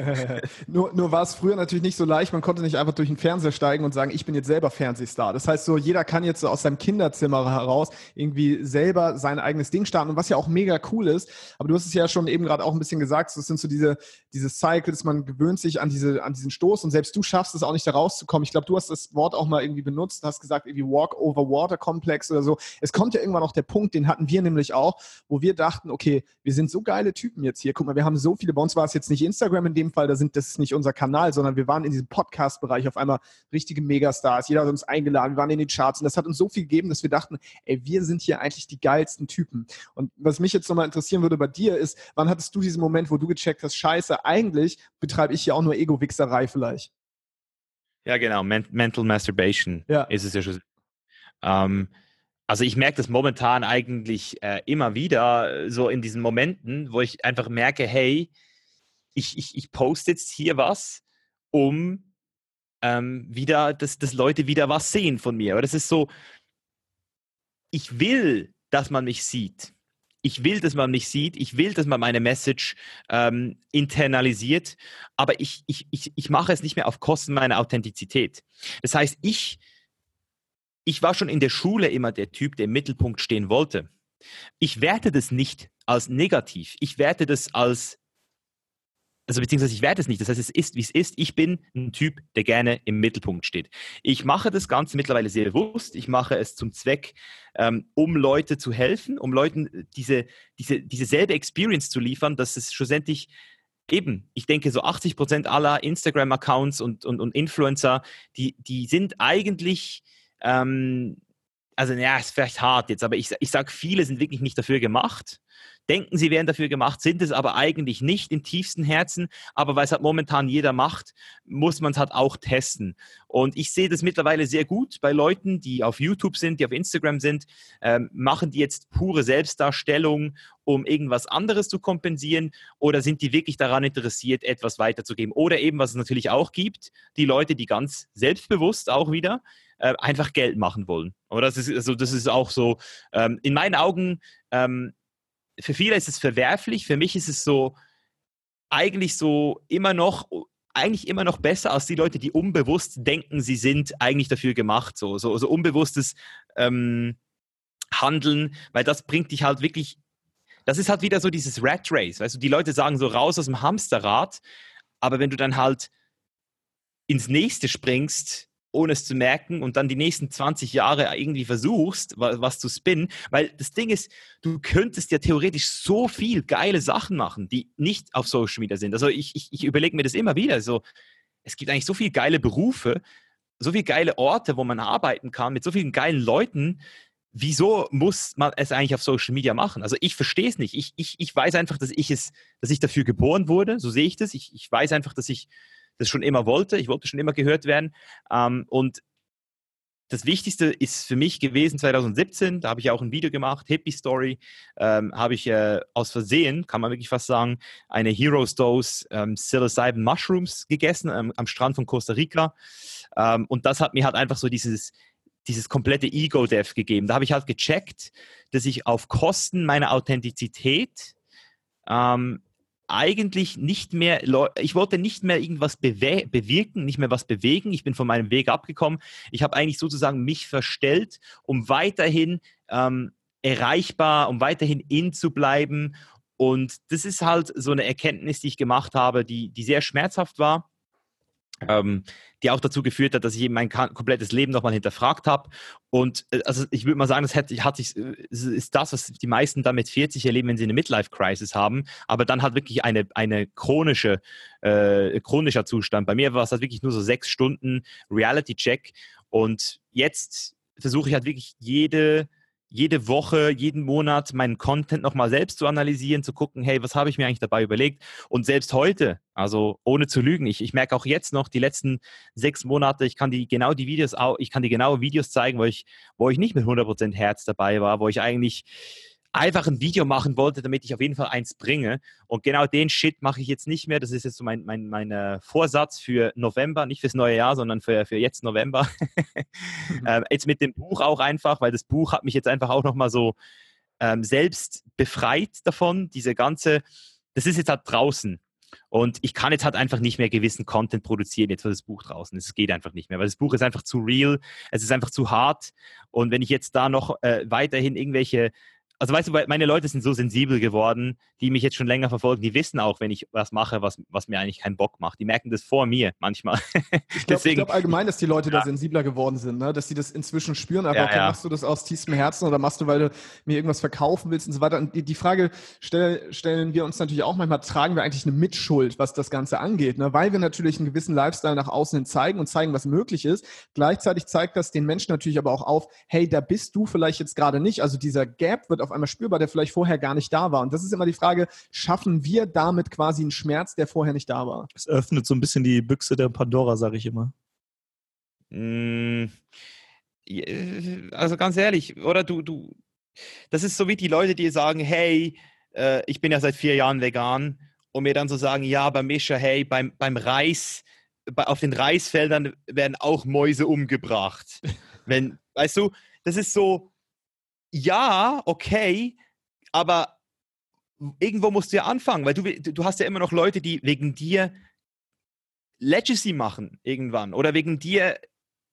[LAUGHS] nur nur war es früher natürlich nicht so leicht, man konnte nicht einfach durch den Fernseher steigen und sagen, ich bin jetzt selber Fernsehstar. Das heißt so, jeder kann jetzt so aus seinem Kinderzimmer heraus irgendwie selber sein eigenes Ding starten und was ja auch mega cool ist, aber du hast es ja schon eben gerade auch ein bisschen gesagt, das sind so diese, diese Cycles, man gewöhnt sich an, diese, an diesen Stoß und selbst du schaffst es auch nicht da rauszukommen. Ich glaube, du hast das Wort auch mal irgendwie benutzt, hast gesagt, irgendwie Walk over Water Complex oder so. Es kommt ja irgendwann auch der Punkt, den hatten wir nämlich auch, wo wir dachten, okay, wir sind so geile Typen jetzt hier. Guck mal, wir haben so viele, bei uns war es jetzt nicht Instagram in dem Fall, da sind, das ist nicht unser Kanal, sondern wir waren in diesem Podcast-Bereich auf einmal richtige Megastars. Jeder hat uns eingeladen, wir waren in den Charts und das hat uns so viel gegeben, dass wir dachten, ey, wir sind hier eigentlich die geilsten Typen. Und was mich jetzt nochmal interessieren würde bei dir ist, wann hattest du diesen Moment, wo du gecheckt hast, scheiße, eigentlich betreibe ich hier auch nur Ego-Wichserei vielleicht? Ja, genau. Mental Masturbation ja. ist es ja schon. Ähm, also ich merke das momentan eigentlich äh, immer wieder, äh, so in diesen Momenten, wo ich einfach merke, hey, ich, ich, ich poste jetzt hier was, um ähm, wieder, dass, dass Leute wieder was sehen von mir. Aber das ist so, ich will, dass man mich sieht. Ich will, dass man mich sieht. Ich will, dass man meine Message ähm, internalisiert. Aber ich, ich, ich, ich mache es nicht mehr auf Kosten meiner Authentizität. Das heißt, ich ich war schon in der Schule immer der Typ, der im Mittelpunkt stehen wollte. Ich werte das nicht als negativ. Ich werte das als, also beziehungsweise ich werte es nicht. Das heißt, es ist, wie es ist. Ich bin ein Typ, der gerne im Mittelpunkt steht. Ich mache das Ganze mittlerweile sehr bewusst. Ich mache es zum Zweck, ähm, um Leute zu helfen, um Leuten diese, diese, diese selbe Experience zu liefern, dass es schlussendlich eben, ich denke, so 80 Prozent aller Instagram-Accounts und, und, und Influencer, die, die sind eigentlich ähm, also ja, ist vielleicht hart jetzt, aber ich, ich sage, viele sind wirklich nicht dafür gemacht. Denken, sie wären dafür gemacht, sind es aber eigentlich nicht im tiefsten Herzen. Aber weil es halt momentan jeder macht, muss man es halt auch testen. Und ich sehe das mittlerweile sehr gut bei Leuten, die auf YouTube sind, die auf Instagram sind, ähm, machen die jetzt pure Selbstdarstellung, um irgendwas anderes zu kompensieren, oder sind die wirklich daran interessiert, etwas weiterzugeben? Oder eben, was es natürlich auch gibt, die Leute, die ganz selbstbewusst auch wieder äh, einfach Geld machen wollen. Oder das ist, also das ist auch so, ähm, in meinen Augen, ähm, für viele ist es verwerflich, für mich ist es so, eigentlich so immer noch, eigentlich immer noch besser als die Leute, die unbewusst denken, sie sind eigentlich dafür gemacht, so, so, so unbewusstes ähm, Handeln, weil das bringt dich halt wirklich, das ist halt wieder so dieses Rat Race, weißt du, die Leute sagen so raus aus dem Hamsterrad, aber wenn du dann halt ins nächste springst, ohne es zu merken und dann die nächsten 20 Jahre irgendwie versuchst, was, was, zu spinnen. Weil das Ding ist, du könntest ja theoretisch so viel geile Sachen machen, die nicht auf Social Media sind. Also ich, ich, ich überlege mir das immer wieder. So, es gibt eigentlich so viele geile Berufe, so viele geile Orte, wo man arbeiten kann, mit so vielen geilen Leuten. Wieso muss man es eigentlich auf Social Media machen? Also ich verstehe es nicht. Ich, ich, ich weiß einfach, dass ich es, dass ich dafür geboren wurde. So sehe ich das. Ich, ich weiß einfach, dass ich das schon immer wollte. Ich wollte schon immer gehört werden. Ähm, und das Wichtigste ist für mich gewesen 2017, da habe ich auch ein Video gemacht, Hippie Story, ähm, habe ich äh, aus Versehen, kann man wirklich fast sagen, eine Heroes Dose ähm, Psilocybin Mushrooms gegessen ähm, am Strand von Costa Rica. Ähm, und das hat mir halt einfach so dieses, dieses komplette Ego-Death gegeben. Da habe ich halt gecheckt, dass ich auf Kosten meiner Authentizität ähm, eigentlich nicht mehr, ich wollte nicht mehr irgendwas bewirken, nicht mehr was bewegen. Ich bin von meinem Weg abgekommen. Ich habe eigentlich sozusagen mich verstellt, um weiterhin ähm, erreichbar, um weiterhin in zu bleiben. Und das ist halt so eine Erkenntnis, die ich gemacht habe, die, die sehr schmerzhaft war ähm, die auch dazu geführt hat, dass ich eben mein komplettes Leben nochmal hinterfragt habe. Und äh, also ich würde mal sagen, das hat, hat sich, äh, ist das, was die meisten dann mit 40 erleben, wenn sie eine Midlife-Crisis haben, aber dann halt wirklich eine, eine chronische, äh, chronischer Zustand. Bei mir war es halt wirklich nur so sechs Stunden Reality-Check und jetzt versuche ich halt wirklich jede jede Woche, jeden Monat meinen Content nochmal selbst zu analysieren, zu gucken, hey, was habe ich mir eigentlich dabei überlegt? Und selbst heute, also ohne zu lügen, ich, ich merke auch jetzt noch die letzten sechs Monate, ich kann die genau die Videos, ich kann die genaue Videos zeigen, wo ich, wo ich nicht mit 100% Herz dabei war, wo ich eigentlich einfach ein Video machen wollte, damit ich auf jeden Fall eins bringe. Und genau den Shit mache ich jetzt nicht mehr. Das ist jetzt so mein, mein, mein äh, Vorsatz für November, nicht fürs neue Jahr, sondern für, für jetzt November. [LAUGHS] mhm. ähm, jetzt mit dem Buch auch einfach, weil das Buch hat mich jetzt einfach auch nochmal so ähm, selbst befreit davon. Diese ganze, das ist jetzt halt draußen. Und ich kann jetzt halt einfach nicht mehr gewissen Content produzieren jetzt für das Buch draußen. Es geht einfach nicht mehr, weil das Buch ist einfach zu real, es ist einfach zu hart. Und wenn ich jetzt da noch äh, weiterhin irgendwelche also weißt du, meine Leute sind so sensibel geworden, die mich jetzt schon länger verfolgen, die wissen auch, wenn ich was mache, was, was mir eigentlich keinen Bock macht. Die merken das vor mir manchmal. [LAUGHS] Ich glaube glaub allgemein, dass die Leute ja. da sensibler geworden sind, ne? dass sie das inzwischen spüren. Aber ja, okay, ja. machst du das aus tiefstem Herzen oder machst du, weil du mir irgendwas verkaufen willst und so weiter. Und die, die Frage stell, stellen wir uns natürlich auch manchmal, tragen wir eigentlich eine Mitschuld, was das Ganze angeht? Ne? Weil wir natürlich einen gewissen Lifestyle nach außen hin zeigen und zeigen, was möglich ist. Gleichzeitig zeigt das den Menschen natürlich aber auch auf, hey, da bist du vielleicht jetzt gerade nicht. Also dieser Gap wird auf einmal spürbar, der vielleicht vorher gar nicht da war. Und das ist immer die Frage, schaffen wir damit quasi einen Schmerz, der vorher nicht da war? Es öffnet so ein bisschen die Büchse der Pandora, sage ich immer. Mm, also ganz ehrlich, oder du, du, das ist so wie die Leute, die sagen, hey, äh, ich bin ja seit vier Jahren vegan und mir dann so sagen, ja, bei Mischa, hey, beim, beim Reis, bei, auf den Reisfeldern werden auch Mäuse umgebracht. [LAUGHS] Wenn, weißt du, das ist so, ja, okay, aber irgendwo musst du ja anfangen, weil du, du hast ja immer noch Leute, die wegen dir Legacy machen irgendwann oder wegen dir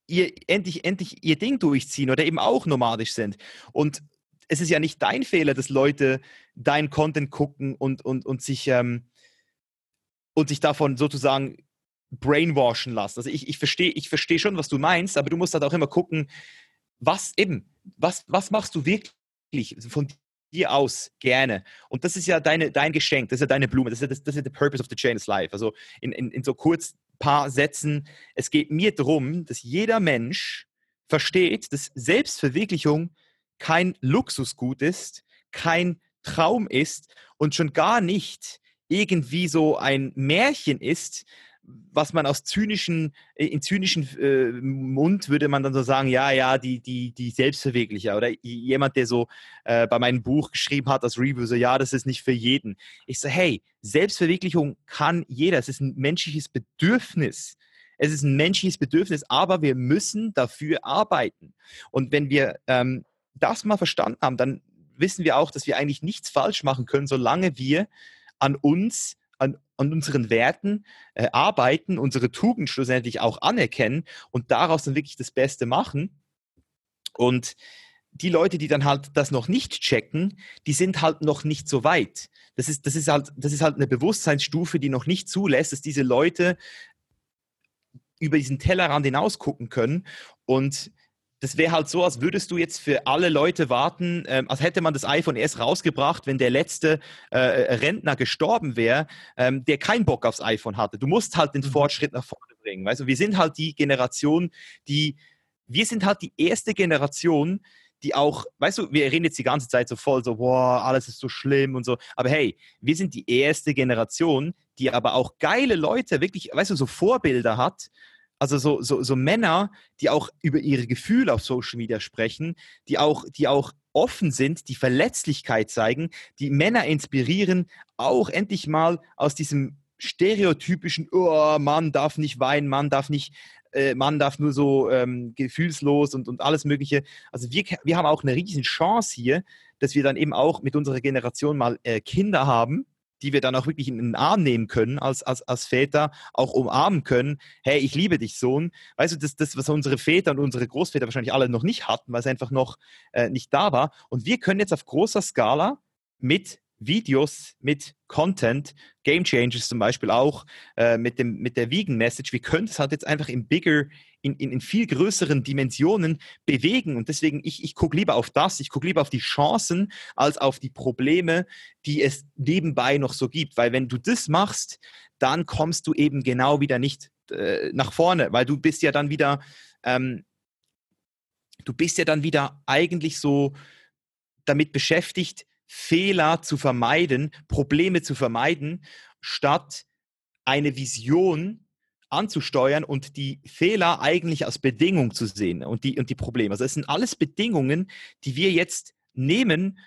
ihr endlich, endlich ihr Ding durchziehen oder eben auch nomadisch sind. Und es ist ja nicht dein Fehler, dass Leute dein Content gucken und, und, und sich ähm, und sich davon sozusagen brainwashen lassen. Also ich, ich verstehe ich versteh schon, was du meinst, aber du musst halt auch immer gucken, was eben, was, was machst du wirklich von dir aus gerne. Und das ist ja deine, dein Geschenk, das ist ja deine Blume, das ist ja das, das ist the purpose of the chain is life. Also in, in, in so kurz paar Sätzen, es geht mir darum, dass jeder Mensch versteht, dass Selbstverwirklichung kein Luxusgut ist, kein Traum ist und schon gar nicht irgendwie so ein Märchen ist, was man aus zynischen, äh, in zynischen äh, Mund würde man dann so sagen, ja, ja, die, die, die Selbstverwirklicher oder jemand, der so äh, bei meinem Buch geschrieben hat als Review, so, ja, das ist nicht für jeden. Ich so, hey, Selbstverwirklichung kann jeder. Es ist ein menschliches Bedürfnis. Es ist ein menschliches Bedürfnis, aber wir müssen dafür arbeiten. Und wenn wir ähm, das mal verstanden haben, dann wissen wir auch, dass wir eigentlich nichts falsch machen können, solange wir an uns, an, an unseren Werten äh, arbeiten, unsere Tugend schlussendlich auch anerkennen und daraus dann wirklich das Beste machen. Und die Leute, die dann halt das noch nicht checken, die sind halt noch nicht so weit. Das ist, das ist, halt, das ist halt eine Bewusstseinsstufe, die noch nicht zulässt, dass diese Leute über diesen Tellerrand hinaus gucken können. Und das wäre halt so, als würdest du jetzt für alle Leute warten, ähm, als hätte man das iPhone erst rausgebracht, wenn der letzte äh, Rentner gestorben wäre, ähm, der keinen Bock aufs iPhone hatte. Du musst halt den mhm. Fortschritt nach vorne bringen. Weißt du, wir sind halt die Generation, die, wir sind halt die erste Generation, die auch, weißt du, wir reden jetzt die ganze Zeit so voll, so, boah, alles ist so schlimm und so. Aber hey, wir sind die erste Generation, die aber auch geile Leute, wirklich, weißt du, so Vorbilder hat. Also so, so, so Männer, die auch über ihre Gefühle auf Social Media sprechen, die auch, die auch offen sind, die Verletzlichkeit zeigen, die Männer inspirieren, auch endlich mal aus diesem stereotypischen, oh, Mann darf nicht weinen, Mann darf nicht äh, Mann darf nur so ähm, gefühlslos und, und alles Mögliche. Also wir, wir haben auch eine riesen Chance hier, dass wir dann eben auch mit unserer Generation mal äh, Kinder haben, die wir dann auch wirklich in den Arm nehmen können, als, als, als Väter auch umarmen können. Hey, ich liebe dich, Sohn. Weißt du, das, das, was unsere Väter und unsere Großväter wahrscheinlich alle noch nicht hatten, weil es einfach noch äh, nicht da war. Und wir können jetzt auf großer Skala mit Videos mit Content, Game Changers zum Beispiel auch, äh, mit, dem, mit der Vegan Message, wir können es halt jetzt einfach in bigger, in, in, in viel größeren Dimensionen bewegen. Und deswegen, ich, ich gucke lieber auf das, ich gucke lieber auf die Chancen als auf die Probleme, die es nebenbei noch so gibt. Weil wenn du das machst, dann kommst du eben genau wieder nicht äh, nach vorne, weil du bist ja dann wieder, ähm, du bist ja dann wieder eigentlich so damit beschäftigt, Fehler zu vermeiden, Probleme zu vermeiden, statt eine Vision anzusteuern und die Fehler eigentlich als Bedingung zu sehen und die, und die Probleme. Also es sind alles Bedingungen, die wir jetzt nehmen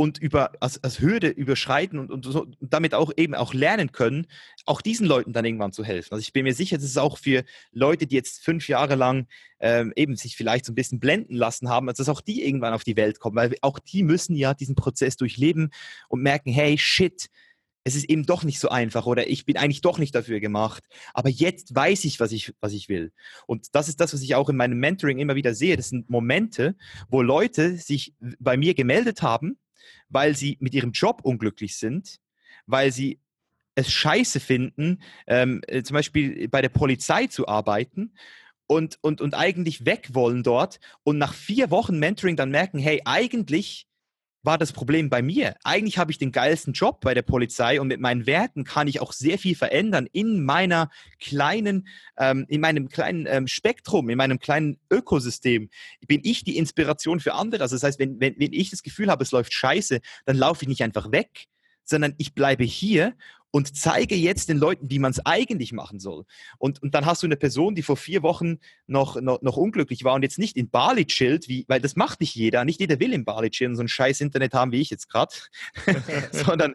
und über, als, als Hürde überschreiten und, und, so, und, damit auch eben auch lernen können, auch diesen Leuten dann irgendwann zu helfen. Also ich bin mir sicher, dass es auch für Leute, die jetzt fünf Jahre lang ähm, eben sich vielleicht so ein bisschen blenden lassen haben, also dass auch die irgendwann auf die Welt kommen, weil auch die müssen ja diesen Prozess durchleben und merken, hey, shit, es ist eben doch nicht so einfach oder ich bin eigentlich doch nicht dafür gemacht. Aber jetzt weiß ich, was ich, was ich will. Und das ist das, was ich auch in meinem Mentoring immer wieder sehe. Das sind Momente, wo Leute sich bei mir gemeldet haben, weil sie mit ihrem Job unglücklich sind, weil sie es scheiße finden, ähm, äh, zum Beispiel bei der Polizei zu arbeiten und, und, und eigentlich weg wollen dort und nach vier Wochen Mentoring dann merken, hey, eigentlich war das Problem bei mir. Eigentlich habe ich den geilsten Job bei der Polizei und mit meinen Werten kann ich auch sehr viel verändern in meiner kleinen, ähm, in meinem kleinen ähm, Spektrum, in meinem kleinen Ökosystem. Bin ich die Inspiration für andere? Also das heißt, wenn, wenn, wenn ich das Gefühl habe, es läuft scheiße, dann laufe ich nicht einfach weg, sondern ich bleibe hier und zeige jetzt den Leuten, wie man es eigentlich machen soll. Und, und dann hast du eine Person, die vor vier Wochen noch, noch, noch unglücklich war und jetzt nicht in Bali chillt, wie, weil das macht nicht jeder. Nicht jeder will in Bali chillen, so ein scheiß Internet haben wie ich jetzt gerade, [LAUGHS] sondern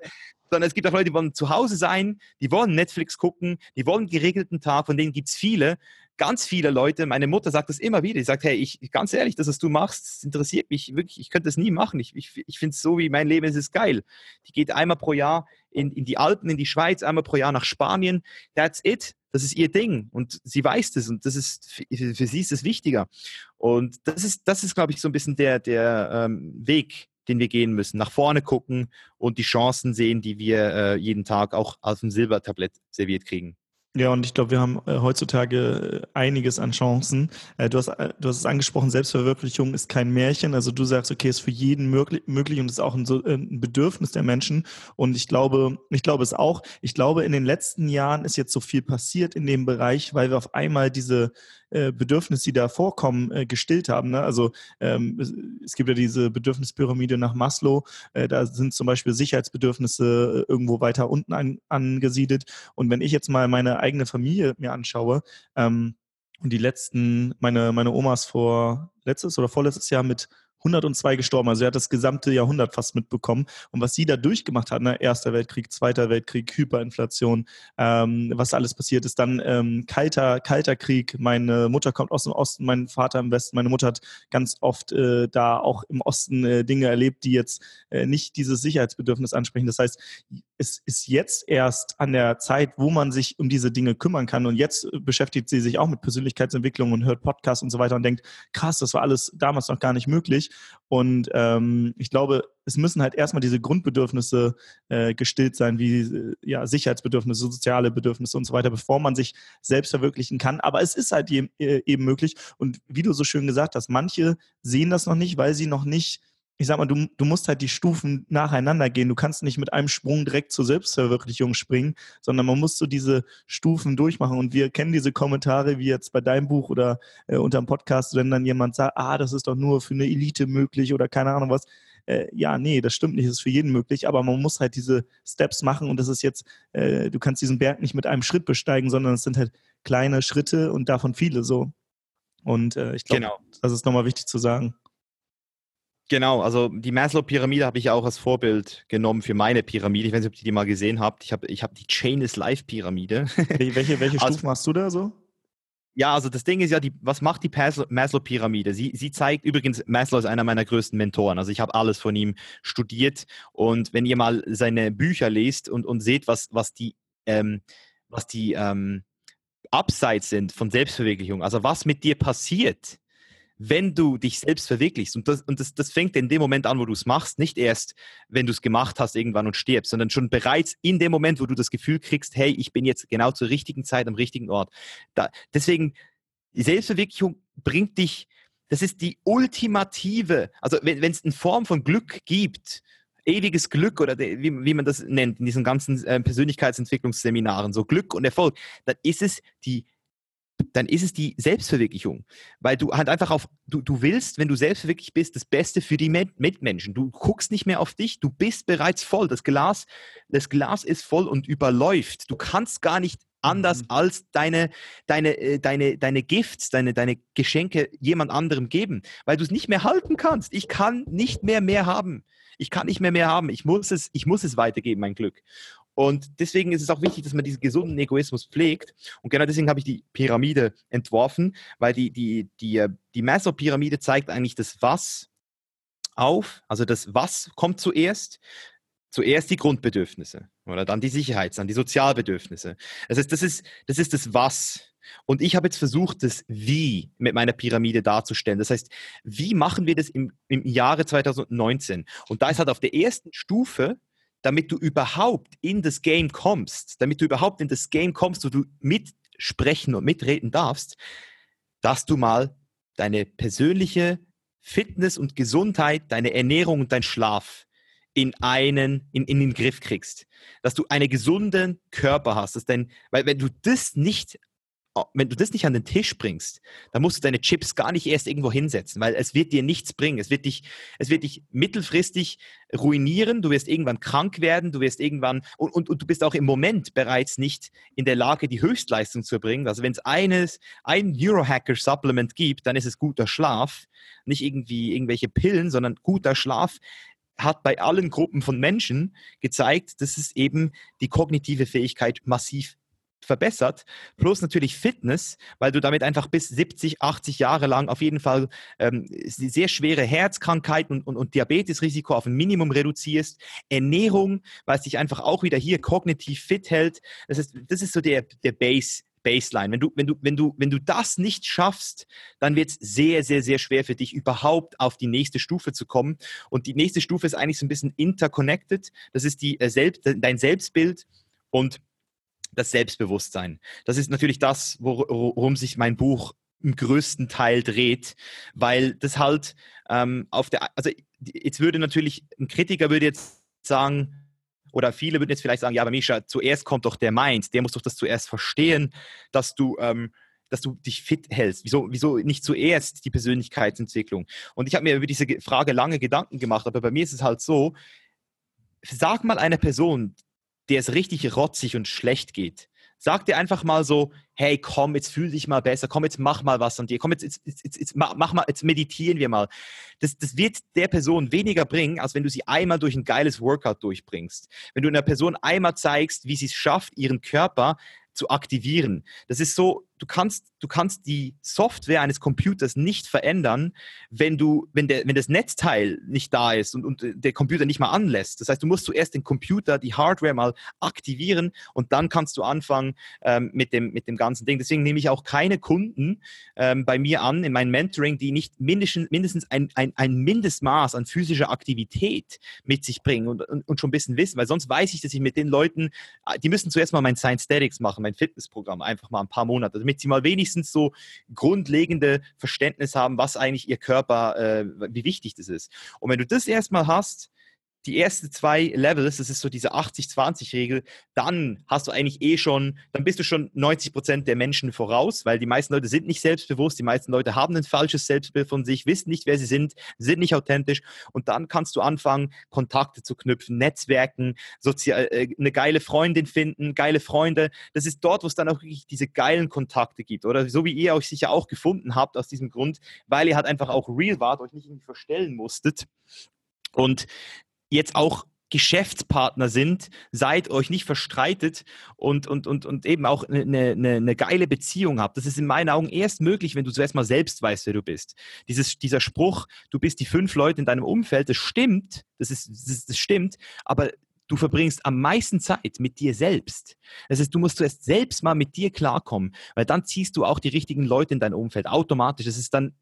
sondern es gibt auch Leute, die wollen zu Hause sein, die wollen Netflix gucken, die wollen geregelten Tag, von denen gibt es viele ganz viele Leute, meine Mutter sagt das immer wieder, die sagt, hey, ich, ganz ehrlich, das, was du machst, das interessiert mich wirklich, ich könnte das nie machen. Ich, ich, ich finde es so, wie mein Leben ist, ist geil. Die geht einmal pro Jahr in, in die Alpen, in die Schweiz, einmal pro Jahr nach Spanien. That's it. Das ist ihr Ding und sie weiß das und das ist für, für sie ist es wichtiger. Und das ist, das ist, glaube ich, so ein bisschen der, der ähm, Weg, den wir gehen müssen. Nach vorne gucken und die Chancen sehen, die wir äh, jeden Tag auch auf dem Silbertablett serviert kriegen. Ja, und ich glaube, wir haben äh, heutzutage äh, einiges an Chancen. Äh, du, hast, äh, du hast es angesprochen, Selbstverwirklichung ist kein Märchen. Also du sagst, okay, ist für jeden möglich, möglich und ist auch ein, äh, ein Bedürfnis der Menschen. Und ich glaube, ich glaube es auch. Ich glaube, in den letzten Jahren ist jetzt so viel passiert in dem Bereich, weil wir auf einmal diese äh, Bedürfnisse, die da vorkommen, gestillt haben. Ne? Also ähm, es, gibt ja diese Bedürfnispyramide nach Maslow. Äh, da sind zum Beispiel Sicherheitsbedürfnisse irgendwo weiter unten an, angesiedelt. Und wenn ich jetzt mal meine eigene Familie mir anschaue, ähm, und die letzten, meine, meine Omas vor letztes oder vorletztes Jahr mit 102 gestorben. Also er hat das gesamte Jahrhundert fast mitbekommen. Und was sie da durchgemacht hat, ne? Erster Weltkrieg, Zweiter Weltkrieg, Hyperinflation, ähm, was alles passiert ist, dann ähm, kalter, kalter Krieg. Meine Mutter kommt aus dem Osten, mein Vater im Westen. Meine Mutter hat ganz oft äh, da auch im Osten äh, Dinge erlebt, die jetzt äh, nicht dieses Sicherheitsbedürfnis ansprechen. Das heißt, es ist jetzt erst an der Zeit, wo man sich um diese Dinge kümmern kann. Und jetzt beschäftigt sie sich auch mit Persönlichkeitsentwicklung und hört Podcasts und so weiter und denkt, krass, das war alles damals noch gar nicht möglich. Und ähm, ich glaube, es müssen halt erstmal diese Grundbedürfnisse äh, gestillt sein, wie äh, ja, Sicherheitsbedürfnisse, soziale Bedürfnisse und so weiter, bevor man sich selbst verwirklichen kann. Aber es ist halt je, äh, eben möglich. Und wie du so schön gesagt hast, manche sehen das noch nicht, weil sie noch nicht ich sag mal, du, du musst halt die Stufen nacheinander gehen. Du kannst nicht mit einem Sprung direkt zur Selbstverwirklichung springen, sondern man muss so diese Stufen durchmachen. Und wir kennen diese Kommentare, wie jetzt bei deinem Buch oder äh, unter dem Podcast, wenn dann jemand sagt, ah, das ist doch nur für eine Elite möglich oder keine Ahnung was. Äh, ja, nee, das stimmt nicht, das ist für jeden möglich, aber man muss halt diese Steps machen und das ist jetzt, äh, du kannst diesen Berg nicht mit einem Schritt besteigen, sondern es sind halt kleine Schritte und davon viele so. Und äh, ich glaube, genau. das ist nochmal wichtig zu sagen. Genau, also die Maslow-Pyramide habe ich auch als Vorbild genommen für meine Pyramide. Ich weiß nicht, ob ihr die mal gesehen habt. Ich habe ich hab die Chain is Life-Pyramide. [LAUGHS] Welche, welche also, Stufen hast du da so? Ja, also das Ding ist ja, die, was macht die Maslow-Pyramide? Sie, sie zeigt übrigens, Maslow ist einer meiner größten Mentoren. Also ich habe alles von ihm studiert. Und wenn ihr mal seine Bücher lest und, und seht, was, was die, ähm, was die ähm, Upsides sind von Selbstverwirklichung, also was mit dir passiert, wenn du dich selbst verwirklichst. Und das, und das, das fängt in dem Moment an, wo du es machst, nicht erst, wenn du es gemacht hast irgendwann und stirbst, sondern schon bereits in dem Moment, wo du das Gefühl kriegst, hey, ich bin jetzt genau zur richtigen Zeit am richtigen Ort. Da, deswegen, Selbstverwirklichung bringt dich, das ist die ultimative, also wenn es eine Form von Glück gibt, ewiges Glück oder wie, wie man das nennt in diesen ganzen äh, Persönlichkeitsentwicklungsseminaren, so Glück und Erfolg, dann ist es die dann ist es die Selbstverwirklichung. Weil du halt einfach auf, du, du willst, wenn du selbstverwirklich bist, das Beste für die Mitmenschen. Du guckst nicht mehr auf dich, du bist bereits voll. Das Glas, das Glas ist voll und überläuft. Du kannst gar nicht anders mhm. als deine, deine, äh, deine, deine Gifts, deine, deine Geschenke jemand anderem geben, weil du es nicht mehr halten kannst. Ich kann nicht mehr mehr haben. Ich kann nicht mehr mehr haben. Ich muss es, ich muss es weitergeben, mein Glück. Und deswegen ist es auch wichtig, dass man diesen gesunden Egoismus pflegt. Und genau deswegen habe ich die Pyramide entworfen, weil die, die, die, äh, die Maslow-Pyramide zeigt eigentlich das Was auf. Also das Was kommt zuerst. Zuerst die Grundbedürfnisse oder dann die Sicherheits-, dann die Sozialbedürfnisse. Das heißt, das ist, das ist das Was. Und ich habe jetzt versucht, das Wie mit meiner Pyramide darzustellen. Das heißt, wie machen wir das im, im Jahre 2019? Und da ist halt auf der ersten Stufe damit du überhaupt in das Game kommst, damit du überhaupt in das Game kommst, wo du mitsprechen und mitreden darfst, dass du mal deine persönliche Fitness und Gesundheit, deine Ernährung und dein Schlaf in einen, in, in den Griff kriegst. Dass du einen gesunden Körper hast. Dass dein, weil wenn du das nicht wenn du das nicht an den Tisch bringst, dann musst du deine Chips gar nicht erst irgendwo hinsetzen, weil es wird dir nichts bringen. Es wird dich, es wird dich mittelfristig ruinieren. Du wirst irgendwann krank werden. Du wirst irgendwann und, und, und du bist auch im Moment bereits nicht in der Lage, die Höchstleistung zu erbringen. Also wenn es eines, ein Neurohacker-Supplement gibt, dann ist es guter Schlaf, nicht irgendwie irgendwelche Pillen, sondern guter Schlaf hat bei allen Gruppen von Menschen gezeigt, dass es eben die kognitive Fähigkeit massiv verbessert, plus natürlich Fitness, weil du damit einfach bis 70, 80 Jahre lang auf jeden Fall ähm, sehr schwere Herzkrankheiten und, und, und Diabetesrisiko auf ein Minimum reduzierst, Ernährung, weil es dich einfach auch wieder hier kognitiv fit hält. Das ist, das ist so der, der Base. Baseline. Wenn du, wenn du, wenn du, wenn du das nicht schaffst, dann wird es sehr, sehr, sehr schwer für dich, überhaupt auf die nächste Stufe zu kommen. Und die nächste Stufe ist eigentlich so ein bisschen interconnected. Das ist die, äh, Selbst, dein Selbstbild und das Selbstbewusstsein. Das ist natürlich das, worum sich mein Buch im größten Teil dreht, weil das halt ähm, auf der, also jetzt würde natürlich, ein Kritiker würde jetzt sagen, oder viele würden jetzt vielleicht sagen, ja, aber Misha, zuerst kommt doch der Mind, der muss doch das zuerst verstehen, dass du, ähm, dass du dich fit hältst. Wieso, wieso nicht zuerst die Persönlichkeitsentwicklung? Und ich habe mir über diese Frage lange Gedanken gemacht, aber bei mir ist es halt so, sag mal einer Person, der es richtig rotzig und schlecht geht. Sag dir einfach mal so, hey, komm, jetzt fühl dich mal besser, komm, jetzt mach mal was an dir, komm, jetzt, jetzt, jetzt, jetzt mach mal, jetzt meditieren wir mal. Das, das wird der Person weniger bringen, als wenn du sie einmal durch ein geiles Workout durchbringst. Wenn du einer Person einmal zeigst, wie sie es schafft, ihren Körper zu aktivieren. Das ist so, du kannst, du kannst die Software eines Computers nicht verändern, wenn du, wenn der, wenn das Netzteil nicht da ist und, und der Computer nicht mal anlässt. Das heißt, du musst zuerst den Computer, die Hardware mal aktivieren und dann kannst du anfangen ähm, mit, dem, mit dem ganzen Ding. Deswegen nehme ich auch keine Kunden ähm, bei mir an in meinem Mentoring, die nicht mindestens, mindestens ein, ein, ein Mindestmaß an physischer Aktivität mit sich bringen und, und, und schon ein bisschen wissen, weil sonst weiß ich, dass ich mit den Leuten, die müssen zuerst mal mein Science Statics machen, mein Fitnessprogramm, einfach mal ein paar Monate, damit sie mal wenigstens so grundlegende Verständnis haben, was eigentlich ihr Körper, äh, wie wichtig das ist. Und wenn du das erstmal hast, die ersten zwei Levels, das ist so diese 80-20-Regel, dann hast du eigentlich eh schon, dann bist du schon 90 Prozent der Menschen voraus, weil die meisten Leute sind nicht selbstbewusst, die meisten Leute haben ein falsches Selbstbild von sich, wissen nicht, wer sie sind, sind nicht authentisch und dann kannst du anfangen, Kontakte zu knüpfen, Netzwerken, sozial, äh, eine geile Freundin finden, geile Freunde. Das ist dort, wo es dann auch wirklich diese geilen Kontakte gibt, oder so wie ihr euch sicher auch gefunden habt aus diesem Grund, weil ihr halt einfach auch real wart, euch nicht irgendwie verstellen musstet. Und jetzt auch Geschäftspartner sind, seid euch nicht verstreitet und, und, und, und eben auch eine, eine, eine geile Beziehung habt. Das ist in meinen Augen erst möglich, wenn du zuerst mal selbst weißt, wer du bist. Dieses, dieser Spruch, du bist die fünf Leute in deinem Umfeld, das stimmt, das, ist, das, das stimmt, aber du verbringst am meisten Zeit mit dir selbst. Das heißt, du musst zuerst selbst mal mit dir klarkommen, weil dann ziehst du auch die richtigen Leute in dein Umfeld automatisch. Das ist dann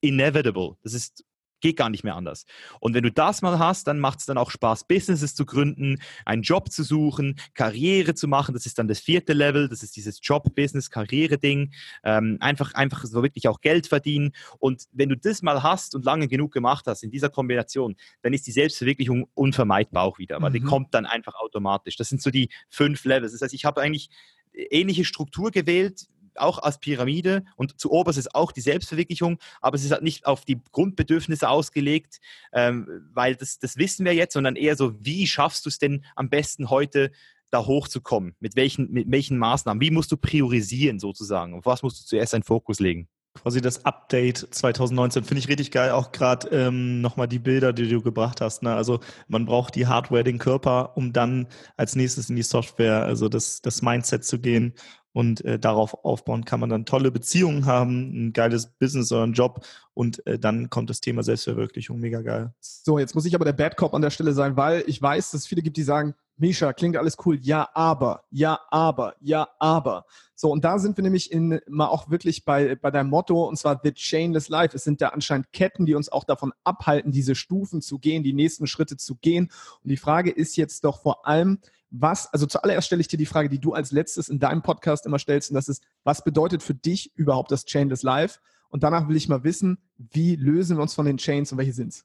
inevitable. Das ist Geht gar nicht mehr anders. Und wenn du das mal hast, dann macht es dann auch Spaß, Businesses zu gründen, einen Job zu suchen, Karriere zu machen. Das ist dann das vierte Level. Das ist dieses Job-Business, Karriere-Ding. Ähm, einfach, einfach so wirklich auch Geld verdienen. Und wenn du das mal hast und lange genug gemacht hast in dieser Kombination, dann ist die Selbstverwirklichung unvermeidbar auch wieder, weil mhm. die kommt dann einfach automatisch. Das sind so die fünf Levels. Das heißt, ich habe eigentlich ähnliche Struktur gewählt auch als Pyramide und zu oberst ist auch die Selbstverwirklichung, aber es ist halt nicht auf die Grundbedürfnisse ausgelegt, ähm, weil das, das wissen wir jetzt, sondern eher so, wie schaffst du es denn am besten heute da hochzukommen? Mit welchen, mit welchen Maßnahmen? Wie musst du priorisieren sozusagen? Auf was musst du zuerst einen Fokus legen? quasi das Update 2019. Finde ich richtig geil. Auch gerade ähm, nochmal die Bilder, die du gebracht hast. Ne? Also man braucht die Hardware, den Körper, um dann als nächstes in die Software, also das, das Mindset zu gehen und äh, darauf aufbauen kann man dann tolle Beziehungen haben, ein geiles Business oder einen Job und äh, dann kommt das Thema Selbstverwirklichung mega geil. So, jetzt muss ich aber der Bad Cop an der Stelle sein, weil ich weiß, dass es viele gibt, die sagen, Misha, klingt alles cool, ja, aber, ja, aber, ja, aber. So, und da sind wir nämlich in, mal auch wirklich bei, bei deinem Motto, und zwar The Chainless Life. Es sind da anscheinend Ketten, die uns auch davon abhalten, diese Stufen zu gehen, die nächsten Schritte zu gehen. Und die Frage ist jetzt doch vor allem, was, also zuallererst stelle ich dir die Frage, die du als letztes in deinem Podcast immer stellst, und das ist, was bedeutet für dich überhaupt das Chainless Life? Und danach will ich mal wissen, wie lösen wir uns von den Chains und welche sind es?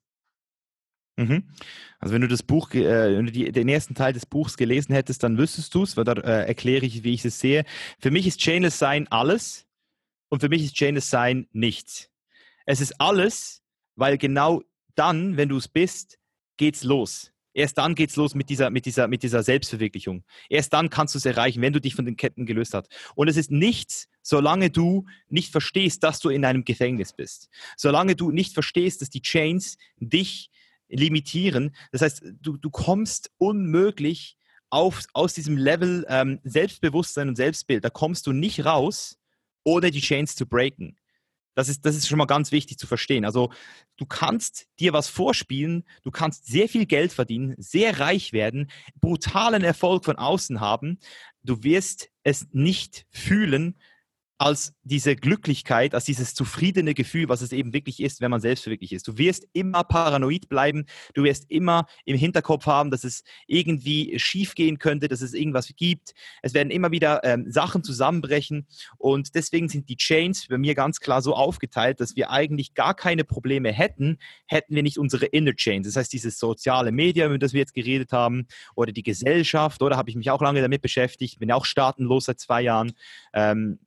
Mhm. Also wenn du das Buch, äh, wenn du die, den ersten Teil des Buchs gelesen hättest, dann wüsstest du es, weil da äh, erkläre ich, wie ich es sehe. Für mich ist Chainless Sein alles und für mich ist Chainless Sein nichts. Es ist alles, weil genau dann, wenn du es bist, geht's los. Erst dann geht's los mit dieser, mit dieser, mit dieser Selbstverwirklichung. Erst dann kannst du es erreichen, wenn du dich von den Ketten gelöst hast. Und es ist nichts, solange du nicht verstehst, dass du in einem Gefängnis bist. Solange du nicht verstehst, dass die Chains dich limitieren. Das heißt, du, du kommst unmöglich auf, aus diesem Level ähm, Selbstbewusstsein und Selbstbild. Da kommst du nicht raus, ohne die Chains zu breaken. Das ist, das ist schon mal ganz wichtig zu verstehen. Also du kannst dir was vorspielen, du kannst sehr viel Geld verdienen, sehr reich werden, brutalen Erfolg von außen haben. Du wirst es nicht fühlen, als diese Glücklichkeit, als dieses zufriedene Gefühl, was es eben wirklich ist, wenn man selbstverwirklich ist. Du wirst immer paranoid bleiben, du wirst immer im Hinterkopf haben, dass es irgendwie schiefgehen könnte, dass es irgendwas gibt. Es werden immer wieder ähm, Sachen zusammenbrechen und deswegen sind die Chains bei mir ganz klar so aufgeteilt, dass wir eigentlich gar keine Probleme hätten, hätten wir nicht unsere Inner Chains. Das heißt, dieses soziale Medium, über das wir jetzt geredet haben, oder die Gesellschaft, oder habe ich mich auch lange damit beschäftigt, bin auch staatenlos seit zwei Jahren. Ähm,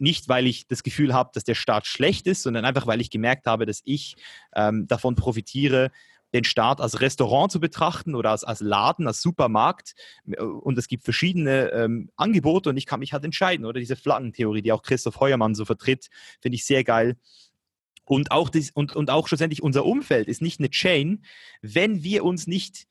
nicht, weil ich das Gefühl habe, dass der Staat schlecht ist, sondern einfach, weil ich gemerkt habe, dass ich ähm, davon profitiere den Staat als Restaurant zu betrachten oder als, als Laden, als Supermarkt. Und es gibt verschiedene ähm, Angebote und ich kann mich halt entscheiden. Oder diese Flaggentheorie, die auch Christoph Heuermann so vertritt, finde ich sehr geil. Und auch, das, und, und auch schlussendlich unser Umfeld ist nicht eine Chain, wenn wir uns nicht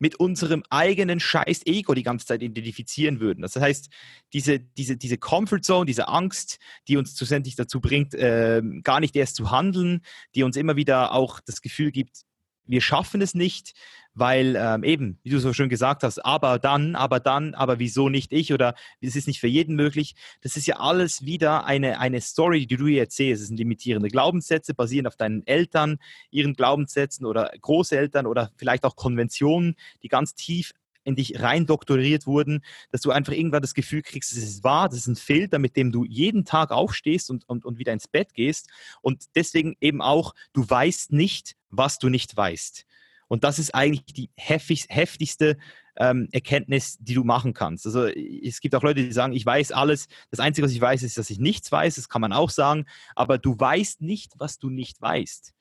mit unserem eigenen scheiß Ego die ganze Zeit identifizieren würden. Das heißt, diese, diese, diese Comfort Zone, diese Angst, die uns schlussendlich dazu bringt, äh, gar nicht erst zu handeln, die uns immer wieder auch das Gefühl gibt, wir schaffen es nicht, weil ähm, eben, wie du so schön gesagt hast, aber dann, aber dann, aber wieso nicht ich oder es ist nicht für jeden möglich. Das ist ja alles wieder eine, eine Story, die du hier erzählst. Es sind limitierende Glaubenssätze, basierend auf deinen Eltern, ihren Glaubenssätzen oder Großeltern oder vielleicht auch Konventionen, die ganz tief in dich rein doktoriert wurden, dass du einfach irgendwann das Gefühl kriegst, es ist wahr, das ist ein Filter, mit dem du jeden Tag aufstehst und, und, und wieder ins Bett gehst. Und deswegen eben auch, du weißt nicht, was du nicht weißt. Und das ist eigentlich die heftig, heftigste ähm, Erkenntnis, die du machen kannst. Also es gibt auch Leute, die sagen, ich weiß alles. Das Einzige, was ich weiß, ist, dass ich nichts weiß. Das kann man auch sagen. Aber du weißt nicht, was du nicht weißt.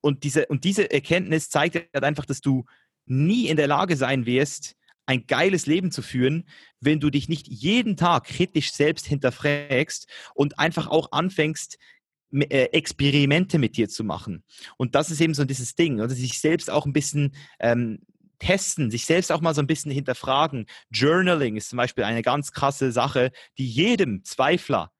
Und diese, und diese Erkenntnis zeigt halt einfach, dass du nie in der Lage sein wirst, ein geiles Leben zu führen, wenn du dich nicht jeden Tag kritisch selbst hinterfragst und einfach auch anfängst, Experimente mit dir zu machen. Und das ist eben so dieses Ding, oder sich selbst auch ein bisschen ähm, testen, sich selbst auch mal so ein bisschen hinterfragen. Journaling ist zum Beispiel eine ganz krasse Sache, die jedem Zweifler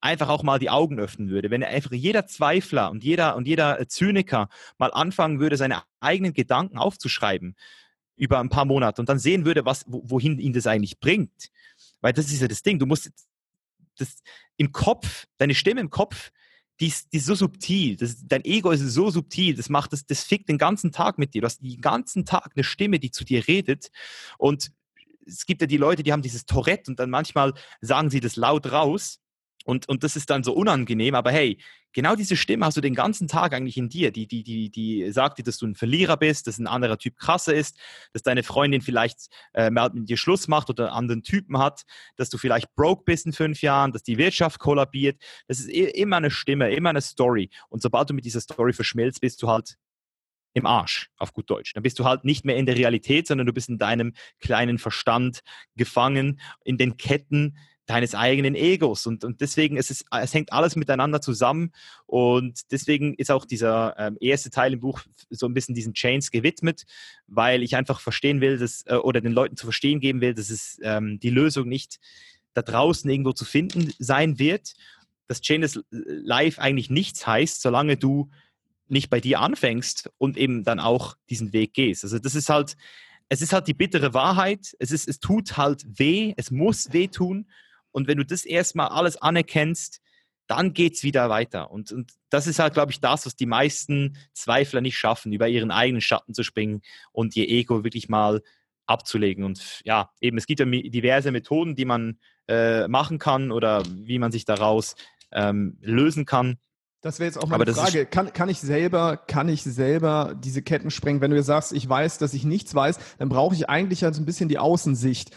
einfach auch mal die Augen öffnen würde. Wenn einfach jeder Zweifler und jeder und jeder Zyniker mal anfangen würde, seine eigenen Gedanken aufzuschreiben über ein paar Monate und dann sehen würde, was, wohin ihn das eigentlich bringt. Weil das ist ja das Ding. Du musst das im Kopf, deine Stimme im Kopf, die ist, die ist so subtil. Das, dein Ego ist so subtil. Das macht das, das fickt den ganzen Tag mit dir. Du hast den ganzen Tag eine Stimme, die zu dir redet. Und es gibt ja die Leute, die haben dieses Tourette und dann manchmal sagen sie das laut raus. Und, und das ist dann so unangenehm, aber hey, genau diese Stimme hast du den ganzen Tag eigentlich in dir, die, die, die, die sagt dir, dass du ein Verlierer bist, dass ein anderer Typ krasser ist, dass deine Freundin vielleicht äh, mit dir Schluss macht oder einen anderen Typen hat, dass du vielleicht broke bist in fünf Jahren, dass die Wirtschaft kollabiert. Das ist immer eine Stimme, immer eine Story. Und sobald du mit dieser Story verschmilzt, bist du halt im Arsch, auf gut Deutsch. Dann bist du halt nicht mehr in der Realität, sondern du bist in deinem kleinen Verstand gefangen, in den Ketten deines eigenen Egos. Und, und deswegen ist es, hängt alles miteinander zusammen. Und deswegen ist auch dieser ähm, erste Teil im Buch so ein bisschen diesen Chains gewidmet, weil ich einfach verstehen will, dass, äh, oder den Leuten zu verstehen geben will, dass es ähm, die Lösung nicht da draußen irgendwo zu finden sein wird. Dass Chainless Life eigentlich nichts heißt, solange du nicht bei dir anfängst und eben dann auch diesen Weg gehst. Also das ist halt, es ist halt die bittere Wahrheit. Es ist, es tut halt weh. Es muss weh tun. Und wenn du das erstmal alles anerkennst, dann geht es wieder weiter. Und, und das ist halt, glaube ich, das, was die meisten Zweifler nicht schaffen, über ihren eigenen Schatten zu springen und ihr Ego wirklich mal abzulegen. Und ja, eben, es gibt ja diverse Methoden, die man äh, machen kann oder wie man sich daraus ähm, lösen kann. Das wäre jetzt auch meine Frage. Kann, kann ich selber, kann ich selber diese Ketten sprengen? Wenn du jetzt sagst, ich weiß, dass ich nichts weiß, dann brauche ich eigentlich halt so ein bisschen die Außensicht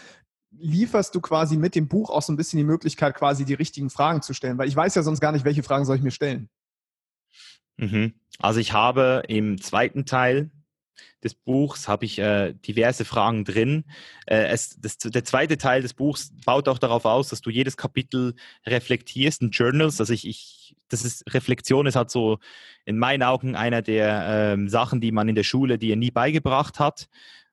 lieferst du quasi mit dem Buch auch so ein bisschen die Möglichkeit, quasi die richtigen Fragen zu stellen? Weil ich weiß ja sonst gar nicht, welche Fragen soll ich mir stellen. Mhm. Also ich habe im zweiten Teil des Buchs habe ich äh, diverse Fragen drin. Äh, es, das, der zweite Teil des Buchs baut auch darauf aus, dass du jedes Kapitel reflektierst in Journals. Also ich, ich das ist Reflexion ist halt so in meinen Augen einer der ähm, Sachen, die man in der Schule dir nie beigebracht hat.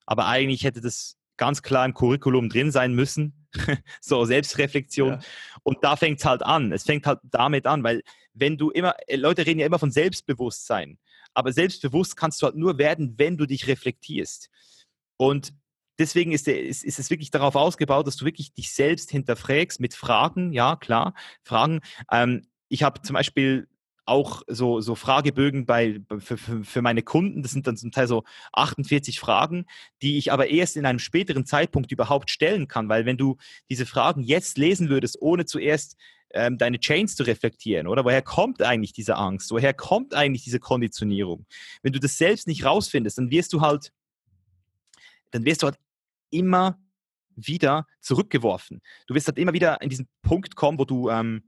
Aber eigentlich hätte das ganz klar im Curriculum drin sein müssen. [LAUGHS] so Selbstreflexion. Ja. Und da fängt es halt an. Es fängt halt damit an, weil wenn du immer, äh, Leute reden ja immer von Selbstbewusstsein. Aber selbstbewusst kannst du halt nur werden, wenn du dich reflektierst. Und deswegen ist, der, ist, ist, es wirklich darauf ausgebaut, dass du wirklich dich selbst hinterfragst mit Fragen. Ja, klar, Fragen. Ähm, ich habe zum Beispiel auch so, so Fragebögen bei, für, für, meine Kunden. Das sind dann zum Teil so 48 Fragen, die ich aber erst in einem späteren Zeitpunkt überhaupt stellen kann, weil wenn du diese Fragen jetzt lesen würdest, ohne zuerst ähm, deine Chains zu reflektieren, oder woher kommt eigentlich diese Angst? Woher kommt eigentlich diese Konditionierung? Wenn du das selbst nicht rausfindest, dann wirst du halt, dann wirst du halt immer wieder zurückgeworfen. Du wirst halt immer wieder in diesen Punkt kommen, wo du ähm,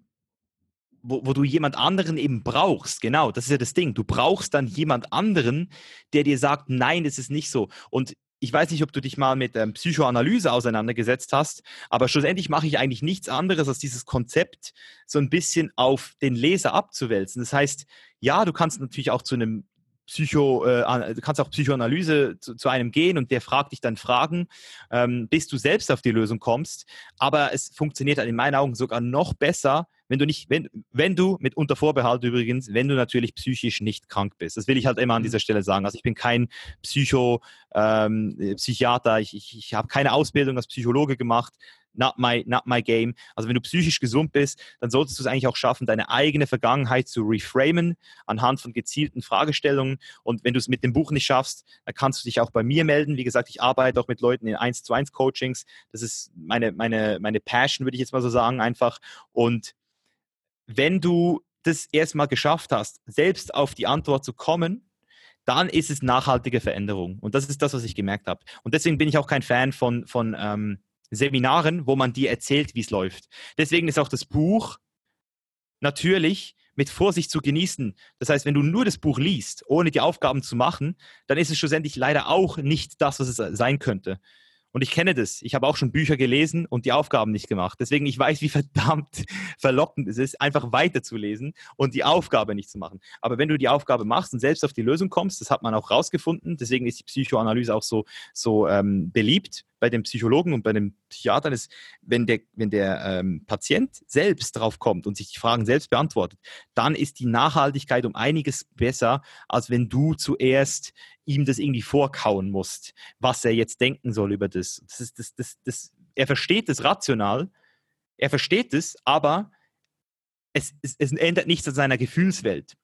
wo, wo du jemand anderen eben brauchst. Genau, das ist ja das Ding. Du brauchst dann jemand anderen, der dir sagt, nein, es ist nicht so. Und ich weiß nicht, ob du dich mal mit ähm, Psychoanalyse auseinandergesetzt hast, aber schlussendlich mache ich eigentlich nichts anderes, als dieses Konzept so ein bisschen auf den Leser abzuwälzen. Das heißt, ja, du kannst natürlich auch zu einem Psycho, äh, du kannst auch Psychoanalyse zu, zu, einem gehen und der fragt dich dann Fragen, ähm, bis du selbst auf die Lösung kommst. Aber es funktioniert halt in meinen Augen sogar noch besser, wenn du nicht, wenn, wenn du, mit unter Vorbehalt übrigens, wenn du natürlich psychisch nicht krank bist. Das will ich halt immer an mhm. dieser Stelle sagen. Also ich bin kein Psycho, ähm, Psychiater, ich, ich, ich habe keine Ausbildung als Psychologe gemacht not my, not my game. Also wenn du psychisch gesund bist, dann solltest du es eigentlich auch schaffen, deine eigene Vergangenheit zu reframen anhand von gezielten Fragestellungen. Und wenn du es mit dem Buch nicht schaffst, dann kannst du dich auch bei mir melden. Wie gesagt, ich arbeite auch mit Leuten in 1 zu 1 Coachings. Das ist meine, meine, meine Passion, würde ich jetzt mal so sagen, einfach. Und wenn du das erstmal geschafft hast, selbst auf die Antwort zu kommen, dann ist es nachhaltige Veränderung. Und das ist das, was ich gemerkt habe. Und deswegen bin ich auch kein Fan von, von ähm, Seminaren, wo man dir erzählt, wie es läuft. Deswegen ist auch das Buch natürlich mit Vorsicht zu genießen. Das heißt, wenn du nur das Buch liest, ohne die Aufgaben zu machen, dann ist es schlussendlich leider auch nicht das, was es sein könnte. Und ich kenne das. Ich habe auch schon Bücher gelesen und die Aufgaben nicht gemacht. Deswegen, ich weiß, wie [LAUGHS] verdammt verlockend es ist, einfach weiterzulesen und die Aufgabe nicht zu machen. Aber wenn du die Aufgabe machst und selbst auf die Lösung kommst, das hat man auch rausgefunden, deswegen ist die Psychoanalyse auch so, so ähm, beliebt, bei den Psychologen und bei den Psychiatern ist, wenn der, wenn der ähm, Patient selbst drauf kommt und sich die Fragen selbst beantwortet, dann ist die Nachhaltigkeit um einiges besser, als wenn du zuerst ihm das irgendwie vorkauen musst, was er jetzt denken soll über das. das, ist, das, das, das er versteht es rational, er versteht es, aber es, es, es ändert nichts an seiner Gefühlswelt.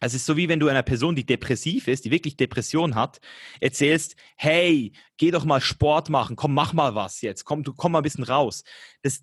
Es ist so wie wenn du einer Person, die depressiv ist, die wirklich Depression hat, erzählst, hey, geh doch mal Sport machen, komm, mach mal was jetzt, komm, du komm mal ein bisschen raus. Das,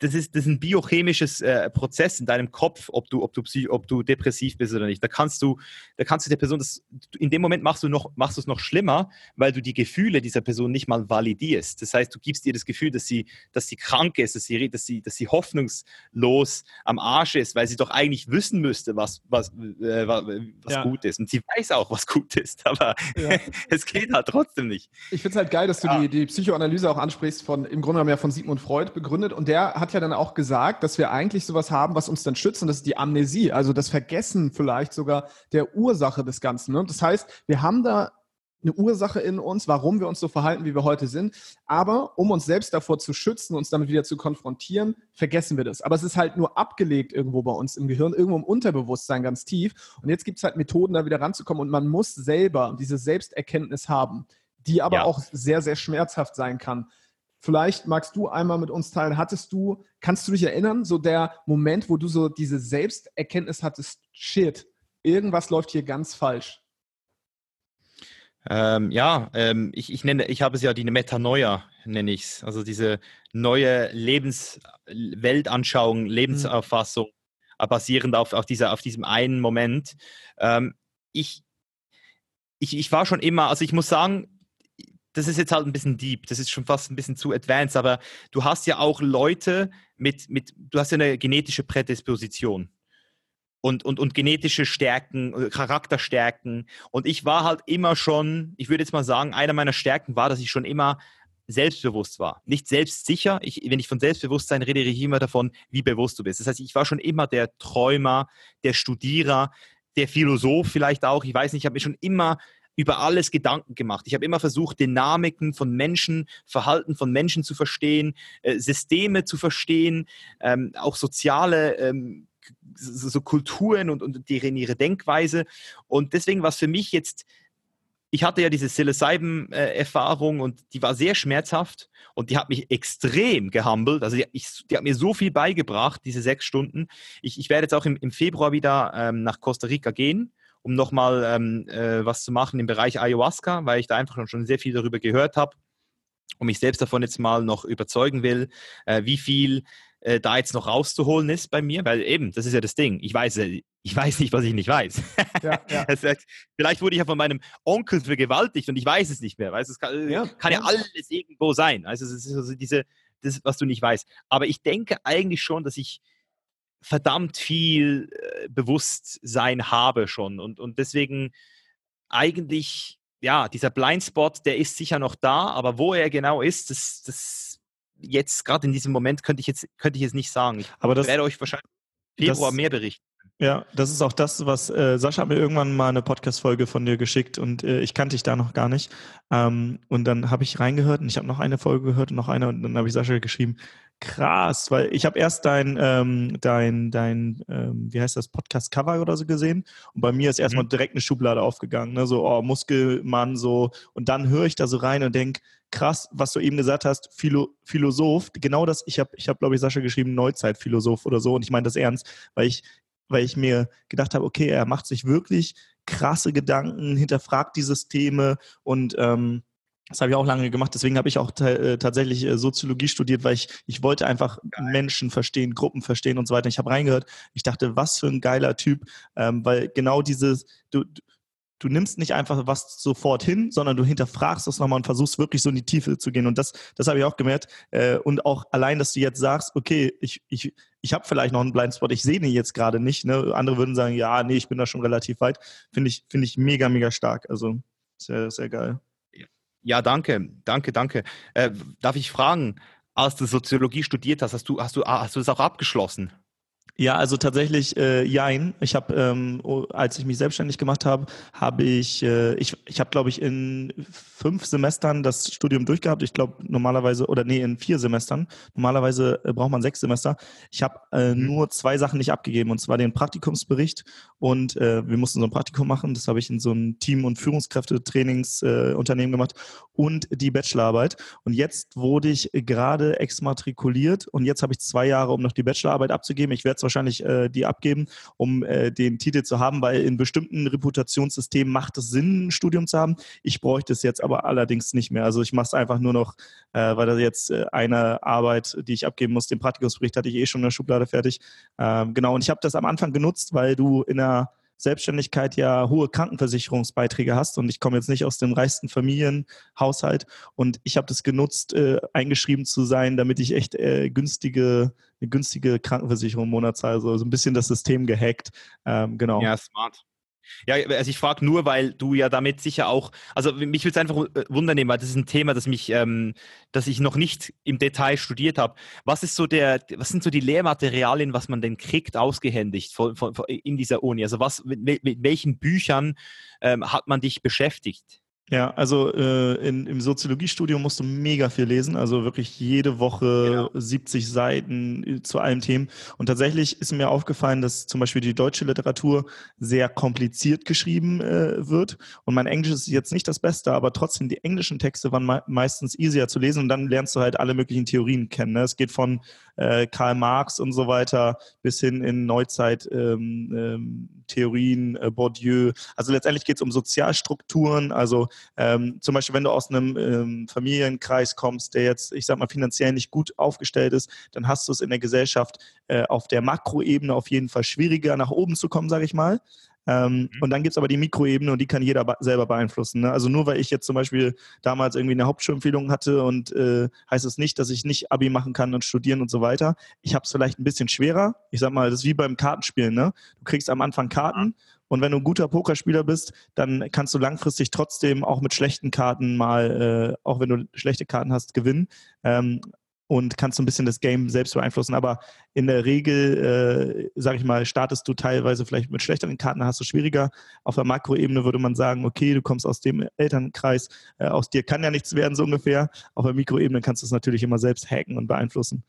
das ist, das ist ein biochemisches äh, Prozess in deinem Kopf, ob du, ob du, ob du depressiv bist oder nicht. Da kannst du, da kannst du der Person das, in dem Moment machst du noch, machst du es noch schlimmer, weil du die Gefühle dieser Person nicht mal validierst. Das heißt, du gibst ihr das Gefühl, dass sie, dass sie krank ist, dass sie, dass sie, dass sie hoffnungslos am Arsch ist, weil sie doch eigentlich wissen müsste, was, was, äh, was ja. gut ist. Und sie weiß auch, was gut ist, aber ja. [LAUGHS] es geht halt trotzdem nicht. Ich finde es halt geil, dass du ja. die, die Psychoanalyse auch ansprichst von, im Grunde genommen ja von Sigmund Freud begründet und der hat hat ja dann auch gesagt, dass wir eigentlich sowas haben, was uns dann schützt, und das ist die Amnesie, also das Vergessen vielleicht sogar der Ursache des Ganzen. Ne? Das heißt, wir haben da eine Ursache in uns, warum wir uns so verhalten, wie wir heute sind. Aber um uns selbst davor zu schützen, uns damit wieder zu konfrontieren, vergessen wir das. Aber es ist halt nur abgelegt irgendwo bei uns im Gehirn, irgendwo im Unterbewusstsein ganz tief. Und jetzt gibt es halt Methoden, da wieder ranzukommen. Und man muss selber diese Selbsterkenntnis haben, die aber ja. auch sehr, sehr schmerzhaft sein kann. Vielleicht magst du einmal mit uns teilen, hattest du, kannst du dich erinnern, so der Moment, wo du so diese Selbsterkenntnis hattest, shit, irgendwas läuft hier ganz falsch? Ähm, ja, ähm, ich, ich, nenne, ich habe es ja die Metanoia, nenne ich es. Also diese neue Lebensweltanschauung, Lebensauffassung, mhm. basierend auf, auf, dieser, auf diesem einen Moment. Ähm, ich, ich, ich war schon immer, also ich muss sagen, das ist jetzt halt ein bisschen deep, das ist schon fast ein bisschen zu advanced, aber du hast ja auch Leute mit, mit du hast ja eine genetische Prädisposition und, und, und genetische Stärken, äh, Charakterstärken. Und ich war halt immer schon, ich würde jetzt mal sagen, einer meiner Stärken war, dass ich schon immer selbstbewusst war. Nicht selbstsicher. Ich, wenn ich von Selbstbewusstsein rede, rede ich immer davon, wie bewusst du bist. Das heißt, ich war schon immer der Träumer, der Studierer, der Philosoph vielleicht auch. Ich weiß nicht, ich habe mir schon immer über alles Gedanken gemacht. Ich habe immer versucht, Dynamiken von Menschen, Verhalten von Menschen zu verstehen, äh, Systeme zu verstehen, ähm, auch soziale ähm, so, Kulturen und, und deren ihre Denkweise. Und deswegen war es für mich jetzt, ich hatte ja diese Psilocybin-Erfahrung und die war sehr schmerzhaft und die hat mich extrem gehumbelt. Also die, ich, die hat mir so viel beigebracht, diese sechs Stunden. Ich, ich werde jetzt auch im, im Februar wieder ähm, nach Costa Rica gehen um nochmal ähm, äh, was zu machen im Bereich Ayahuasca, weil ich da einfach schon sehr viel darüber gehört habe und mich selbst davon jetzt mal noch überzeugen will, äh, wie viel äh, da jetzt noch rauszuholen ist bei mir, weil eben, das ist ja das Ding. Ich weiß, äh, ich weiß nicht, was ich nicht weiß. Ja, ja. [LAUGHS] vielleicht wurde ich ja von meinem Onkel vergewaltigt und ich weiß es nicht mehr. Weißt, es kann ja, kann ja alles irgendwo sein. Also es ist also diese, das, was du nicht weißt. Aber ich denke eigentlich schon, dass ich verdammt viel äh, Bewusstsein habe schon. Und, und deswegen eigentlich, ja, dieser Blindspot, der ist sicher noch da, aber wo er genau ist, das, das jetzt gerade in diesem Moment könnte ich jetzt, könnte ich jetzt nicht sagen. Ich aber das, werde euch wahrscheinlich Februar das, mehr berichten. Ja, das ist auch das, was äh, Sascha hat mir irgendwann mal eine Podcast-Folge von dir geschickt und äh, ich kannte dich da noch gar nicht. Ähm, und dann habe ich reingehört und ich habe noch eine Folge gehört und noch eine und dann habe ich Sascha geschrieben, krass, weil ich habe erst dein, ähm, dein, dein, ähm, wie heißt das, Podcast-Cover oder so gesehen und bei mir ist erstmal mhm. direkt eine Schublade aufgegangen, ne? so, oh, Muskelmann, so und dann höre ich da so rein und denke, krass, was du eben gesagt hast, Philo Philosoph, genau das, ich habe, ich habe, glaube ich, Sascha geschrieben, Neuzeitphilosoph oder so und ich meine das ernst, weil ich weil ich mir gedacht habe, okay, er macht sich wirklich krasse Gedanken, hinterfragt die Systeme und ähm, das habe ich auch lange gemacht. Deswegen habe ich auch äh, tatsächlich äh, Soziologie studiert, weil ich, ich wollte einfach Geil. Menschen verstehen, Gruppen verstehen und so weiter. Ich habe reingehört. Ich dachte, was für ein geiler Typ, ähm, weil genau dieses, du, du nimmst nicht einfach was sofort hin, sondern du hinterfragst das nochmal und versuchst wirklich so in die Tiefe zu gehen. Und das, das habe ich auch gemerkt. Äh, und auch allein, dass du jetzt sagst, okay, ich, ich, ich habe vielleicht noch einen Blindspot, ich sehe ihn jetzt gerade nicht. Ne? Andere würden sagen, ja, nee, ich bin da schon relativ weit. Finde ich, finde ich mega, mega stark. Also sehr, sehr geil. Ja, danke, danke, danke. Äh, darf ich fragen, als du Soziologie studiert hast, hast du, hast du, hast du das auch abgeschlossen? Ja, also tatsächlich äh, jein. Ich habe, ähm, als ich mich selbstständig gemacht habe, habe ich, äh, ich, ich habe, glaube ich, in fünf Semestern das Studium durchgehabt. Ich glaube normalerweise, oder nee, in vier Semestern. Normalerweise äh, braucht man seks Semester. Ich habe äh, mhm. nur zwei Sachen nicht abgegeben, und zwar den Praktikumsbericht und äh, wir mussten so ein Praktikum machen. Das habe ich in so einem Team- und Führungskräftetrainingsunternehmen äh, gemacht und die Bachelorarbeit. Und jetzt wurde ich gerade exmatrikuliert und jetzt habe ich zwei Jahre, um noch die Bachelorarbeit abzugeben. Ich werde wahrscheinlich äh, die abgeben, um äh, den Titel zu haben, weil in bestimmten Reputationssystemen macht es Sinn, ein Studium zu haben. Ich bräuchte es jetzt aber allerdings nicht mehr. Also ich mache es einfach nur noch, äh, weil das jetzt äh, eine Arbeit, die ich abgeben muss, den Praktikumsbericht hatte ich eh schon in der Schublade fertig. Ähm, genau, und ich habe das am Anfang genutzt, weil du in der Selbstständigkeit ja hohe Krankenversicherungsbeiträge hast und ich komme jetzt nicht aus dem reichsten Familienhaushalt und ich habe das genutzt, äh, eingeschrieben zu sein, damit ich echt äh, günstige, eine günstige Krankenversicherung im Monat zahle, so, so ein bisschen das System gehackt. Ähm, genau. Ja, smart. Ja, also ich frage nur, weil du ja damit sicher auch, also mich würde es einfach äh, wundern, weil das ist ein Thema, das mich, ähm, das ich noch nicht im Detail studiert habe. Was ist so der, was sind so die Lehrmaterialien, was man denn kriegt, ausgehändigt von, von, von in dieser Uni? Also was, mit, mit welchen Büchern ähm, hat man dich beschäftigt? Ja, also äh, in, im Soziologiestudium musst du mega viel lesen, also wirklich jede Woche genau. 70 Seiten äh, zu allen Themen. Und tatsächlich ist mir aufgefallen, dass zum Beispiel die deutsche Literatur sehr kompliziert geschrieben äh, wird. Und mein Englisch ist jetzt nicht das Beste, aber trotzdem, die englischen Texte waren me meistens easier zu lesen und dann lernst du halt alle möglichen Theorien kennen. Ne? Es geht von äh, Karl Marx und so weiter bis hin in Neuzeit ähm, ähm, Theorien, äh, Bourdieu. Also letztendlich geht es um Sozialstrukturen, also ähm, zum Beispiel, wenn du aus einem ähm, Familienkreis kommst, der jetzt, ich sag mal, finanziell nicht gut aufgestellt ist, dann hast du es in der Gesellschaft äh, auf der Makroebene auf jeden Fall schwieriger, nach oben zu kommen, sage ich mal. Ähm, mhm. Und dann gibt es aber die Mikroebene und die kann jeder selber beeinflussen. Ne? Also nur weil ich jetzt zum Beispiel damals irgendwie eine Hauptschulempfehlung hatte und äh, heißt es das nicht, dass ich nicht Abi machen kann und studieren und so weiter. Ich habe es vielleicht ein bisschen schwerer. Ich sag mal, das ist wie beim Kartenspielen. Ne? Du kriegst am Anfang Karten mhm. Und wenn du ein guter Pokerspieler bist, dann kannst du langfristig trotzdem auch mit schlechten Karten mal, äh, auch wenn du schlechte Karten hast, gewinnen. Ähm, und kannst so ein bisschen das Game selbst beeinflussen. Aber in der Regel, äh, sage ich mal, startest du teilweise vielleicht mit schlechteren Karten, hast du schwieriger. Auf der Makroebene würde man sagen, okay, du kommst aus dem Elternkreis, äh, aus dir kann ja nichts werden, so ungefähr. Auf der Mikroebene kannst du es natürlich immer selbst hacken und beeinflussen.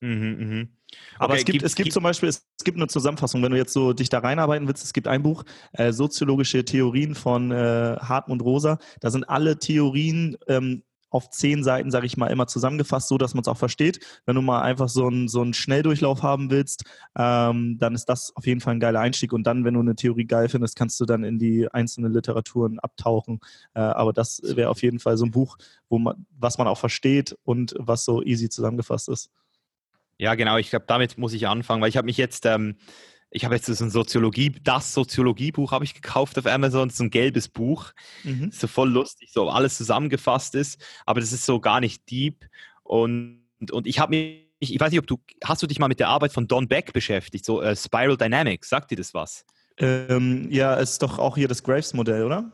Mhm, mh. Aber okay, es gibt, gibt, es gibt, gibt zum Beispiel, es gibt eine Zusammenfassung, wenn du jetzt so dich da reinarbeiten willst, es gibt ein Buch, äh, Soziologische Theorien von äh, Hartmut Rosa. Da sind alle Theorien ähm, auf zehn Seiten, sage ich mal, immer zusammengefasst, so dass man es auch versteht. Wenn du mal einfach so einen so einen Schnelldurchlauf haben willst, ähm, dann ist das auf jeden Fall ein geiler Einstieg. Und dann, wenn du eine Theorie geil findest, kannst du dann in die einzelnen Literaturen abtauchen. Äh, aber das wäre auf jeden Fall so ein Buch, wo man, was man auch versteht und was so easy zusammengefasst ist. Ja, genau. Ich glaube, damit muss ich anfangen, weil ich habe mich jetzt, ähm, ich habe jetzt so ein Soziologie, das Soziologiebuch habe ich gekauft auf Amazon, so ein gelbes Buch. Mhm. So voll lustig, so alles zusammengefasst ist, aber das ist so gar nicht deep. Und, und ich habe mir ich weiß nicht, ob du, hast du dich mal mit der Arbeit von Don Beck beschäftigt, so äh, Spiral Dynamics, sagt dir das was? Ähm, ja, ist doch auch hier das Graves-Modell, oder?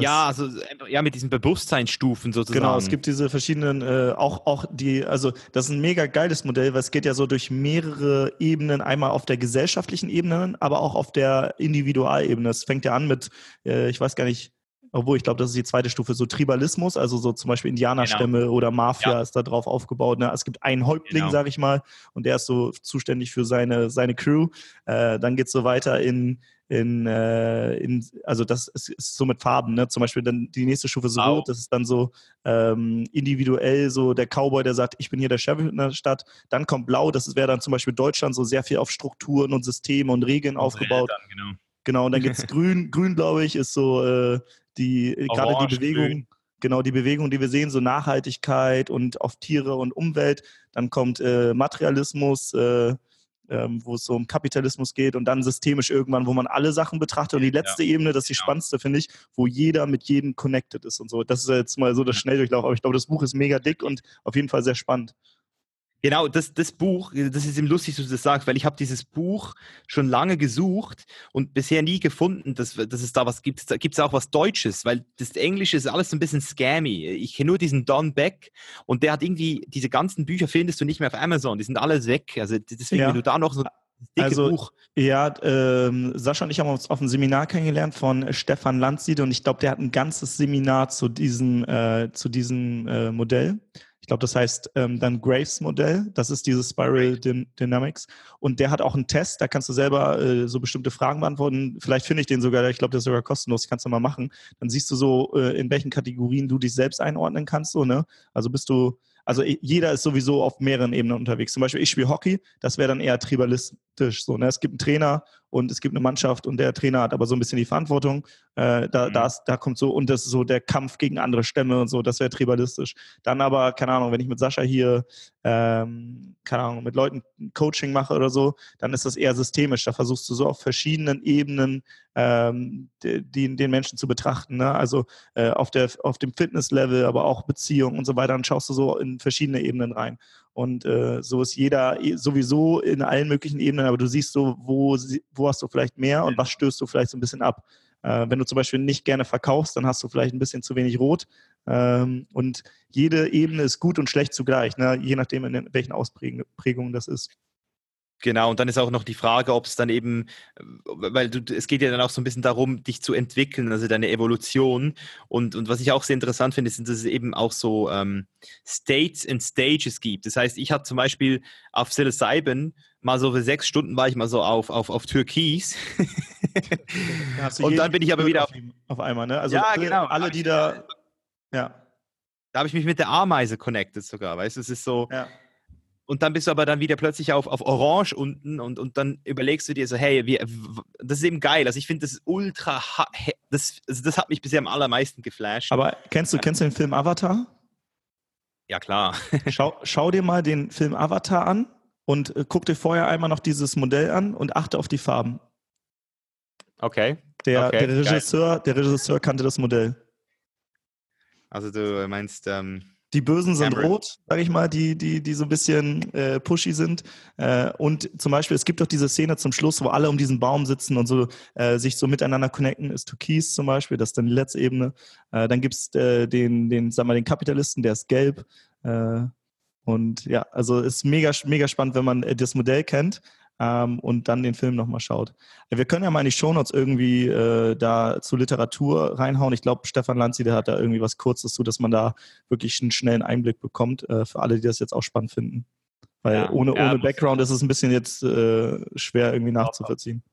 Ja, also ja, mit diesen Bewusstseinsstufen sozusagen. Genau, es gibt diese verschiedenen, äh, auch, auch die, also das ist ein mega geiles Modell, weil es geht ja so durch mehrere Ebenen, einmal auf der gesellschaftlichen Ebene, aber auch auf der Individualebene. Es fängt ja an mit, äh, ich weiß gar nicht, obwohl ich glaube, das ist die zweite Stufe, so Tribalismus, also so zum Beispiel Indianerstämme genau. oder Mafia ja. ist da drauf aufgebaut. Ne? Es gibt einen Häuptling, genau. sag ich mal, und der ist so zuständig für seine, seine Crew. Äh, dann geht es so weiter in, in, äh, in, also das ist, ist, so mit Farben, ne? Zum Beispiel dann die nächste Stufe ist rot, das ist dann so ähm, individuell so der Cowboy, der sagt, ich bin hier der Chef in der Stadt. Dann kommt blau, das wäre dann zum Beispiel Deutschland so sehr viel auf Strukturen und Systeme und Regeln und aufgebaut. Eltern, genau. Genau, und dann gibt es [LAUGHS] grün, grün, glaube ich, ist so äh, die, äh, gerade die Bewegung, grün. genau, die Bewegung, die wir sehen, so Nachhaltigkeit und auf Tiere und Umwelt. Dann kommt äh, Materialismus, äh, ähm, wo es so um Kapitalismus geht und dann systemisch irgendwann, wo man alle Sachen betrachtet. Und die letzte ja. Ebene, das ist die genau. spannendste, finde ich, wo jeder mit jedem connected ist und so. Das ist jetzt mal so das Schnelldurchlauf, aber ich glaube, das Buch ist mega dick und auf jeden Fall sehr spannend. Genau, das, das Buch, das ist eben lustig, dass du das sagst, weil ich habe dieses Buch schon lange gesucht und bisher nie gefunden, dass, dass es da was gibt. Da gibt es auch was Deutsches, weil das Englische ist alles ein bisschen scammy. Ich kenne nur diesen Don Beck und der hat irgendwie, diese ganzen Bücher findest du nicht mehr auf Amazon, die sind alles weg. Also deswegen, ja. wenn du da noch so Dicke also, Buch. Ja, ähm, Sascha und ich haben uns auf einem Seminar kennengelernt von Stefan Landsiede und ich glaube, der hat ein ganzes Seminar zu diesem, äh, zu diesem äh, Modell. Ich glaube, das heißt ähm, dann Graves Modell. Das ist dieses Spiral Dynamics. Und der hat auch einen Test, da kannst du selber äh, so bestimmte Fragen beantworten. Vielleicht finde ich den sogar, ich glaube, der ist sogar kostenlos, kannst du mal machen. Dann siehst du so, äh, in welchen Kategorien du dich selbst einordnen kannst. So, ne? Also bist du, also jeder ist sowieso auf mehreren Ebenen unterwegs. Zum Beispiel, ich spiele Hockey, das wäre dann eher tribalistisch. So, ne? Es gibt einen Trainer und es gibt eine Mannschaft und der Trainer hat aber so ein bisschen die Verantwortung. Äh, da, mhm. da, ist, da kommt so, und das ist so der Kampf gegen andere Stämme und so, das wäre tribalistisch. Dann aber, keine Ahnung, wenn ich mit Sascha hier, ähm, keine Ahnung, mit Leuten Coaching mache oder so, dann ist das eher systemisch. Da versuchst du so auf verschiedenen Ebenen ähm, die, den Menschen zu betrachten. Ne? Also äh, auf, der, auf dem Fitnesslevel, aber auch Beziehung und so weiter. Dann schaust du so in verschiedene Ebenen rein. Und äh, so ist jeder sowieso in allen möglichen Ebenen, aber du siehst so, wo, wo hast du vielleicht mehr und was stößt du vielleicht so ein bisschen ab. Äh, wenn du zum Beispiel nicht gerne verkaufst, dann hast du vielleicht ein bisschen zu wenig Rot. Ähm, und jede Ebene ist gut und schlecht zugleich, ne? je nachdem, in welchen Ausprägungen das ist. Genau, und dann ist auch noch die Frage, ob es dann eben, weil du, es geht ja dann auch so ein bisschen darum, dich zu entwickeln, also deine Evolution. Und, und was ich auch sehr interessant finde, ist, dass es eben auch so ähm, States and Stages gibt. Das heißt, ich hatte zum Beispiel auf Psilocybin mal so für sechs Stunden war ich mal so auf, auf, auf Türkis. [LAUGHS] und dann bin ich aber wieder auf, auf einmal, ne? Also ja, alle, genau. alle, die da, ja. Da habe ich mich mit der Ameise connected sogar, weißt du, es ist so. Ja und dann bist du aber dann wieder plötzlich auf, auf Orange unten und, und dann überlegst du dir so, hey, wie, das ist eben geil. Also ich finde das ultra, das, also das hat mich bisher am allermeisten geflasht. Aber kennst du, kennst du den Film Avatar? Ja, klar. [LAUGHS] schau, schau dir mal den Film Avatar an und äh, guck dir vorher einmal noch dieses Modell an und achte auf die Farben. Okay. Der, okay, der, Regisseur, der Regisseur kannte das Modell. Also du meinst, ähm, die Bösen sind Cameron. rot, sage ich mal, die, die, die so ein bisschen äh, pushy sind. Äh, und zum Beispiel, es gibt doch diese Szene zum Schluss, wo alle um diesen Baum sitzen und so äh, sich so miteinander connecten, ist Türkis zum Beispiel, das ist dann die letzte Ebene. Äh, dann gibt es äh, den, den, sag mal, den Kapitalisten, der ist gelb. Äh, und ja, also ist mega, mega spannend, wenn man das Modell kennt ähm, und dann den Film nochmal schaut. Wir können ja mal in die Shownotes irgendwie äh, da zu Literatur reinhauen. Ich glaube, Stefan Lanzi, der hat da irgendwie was Kurzes zu, dass man da wirklich einen schnellen Einblick bekommt, äh, für alle, die das jetzt auch spannend finden. Weil ja, ohne, ja, ohne Background ist es ein bisschen jetzt äh, schwer irgendwie nachzuvollziehen.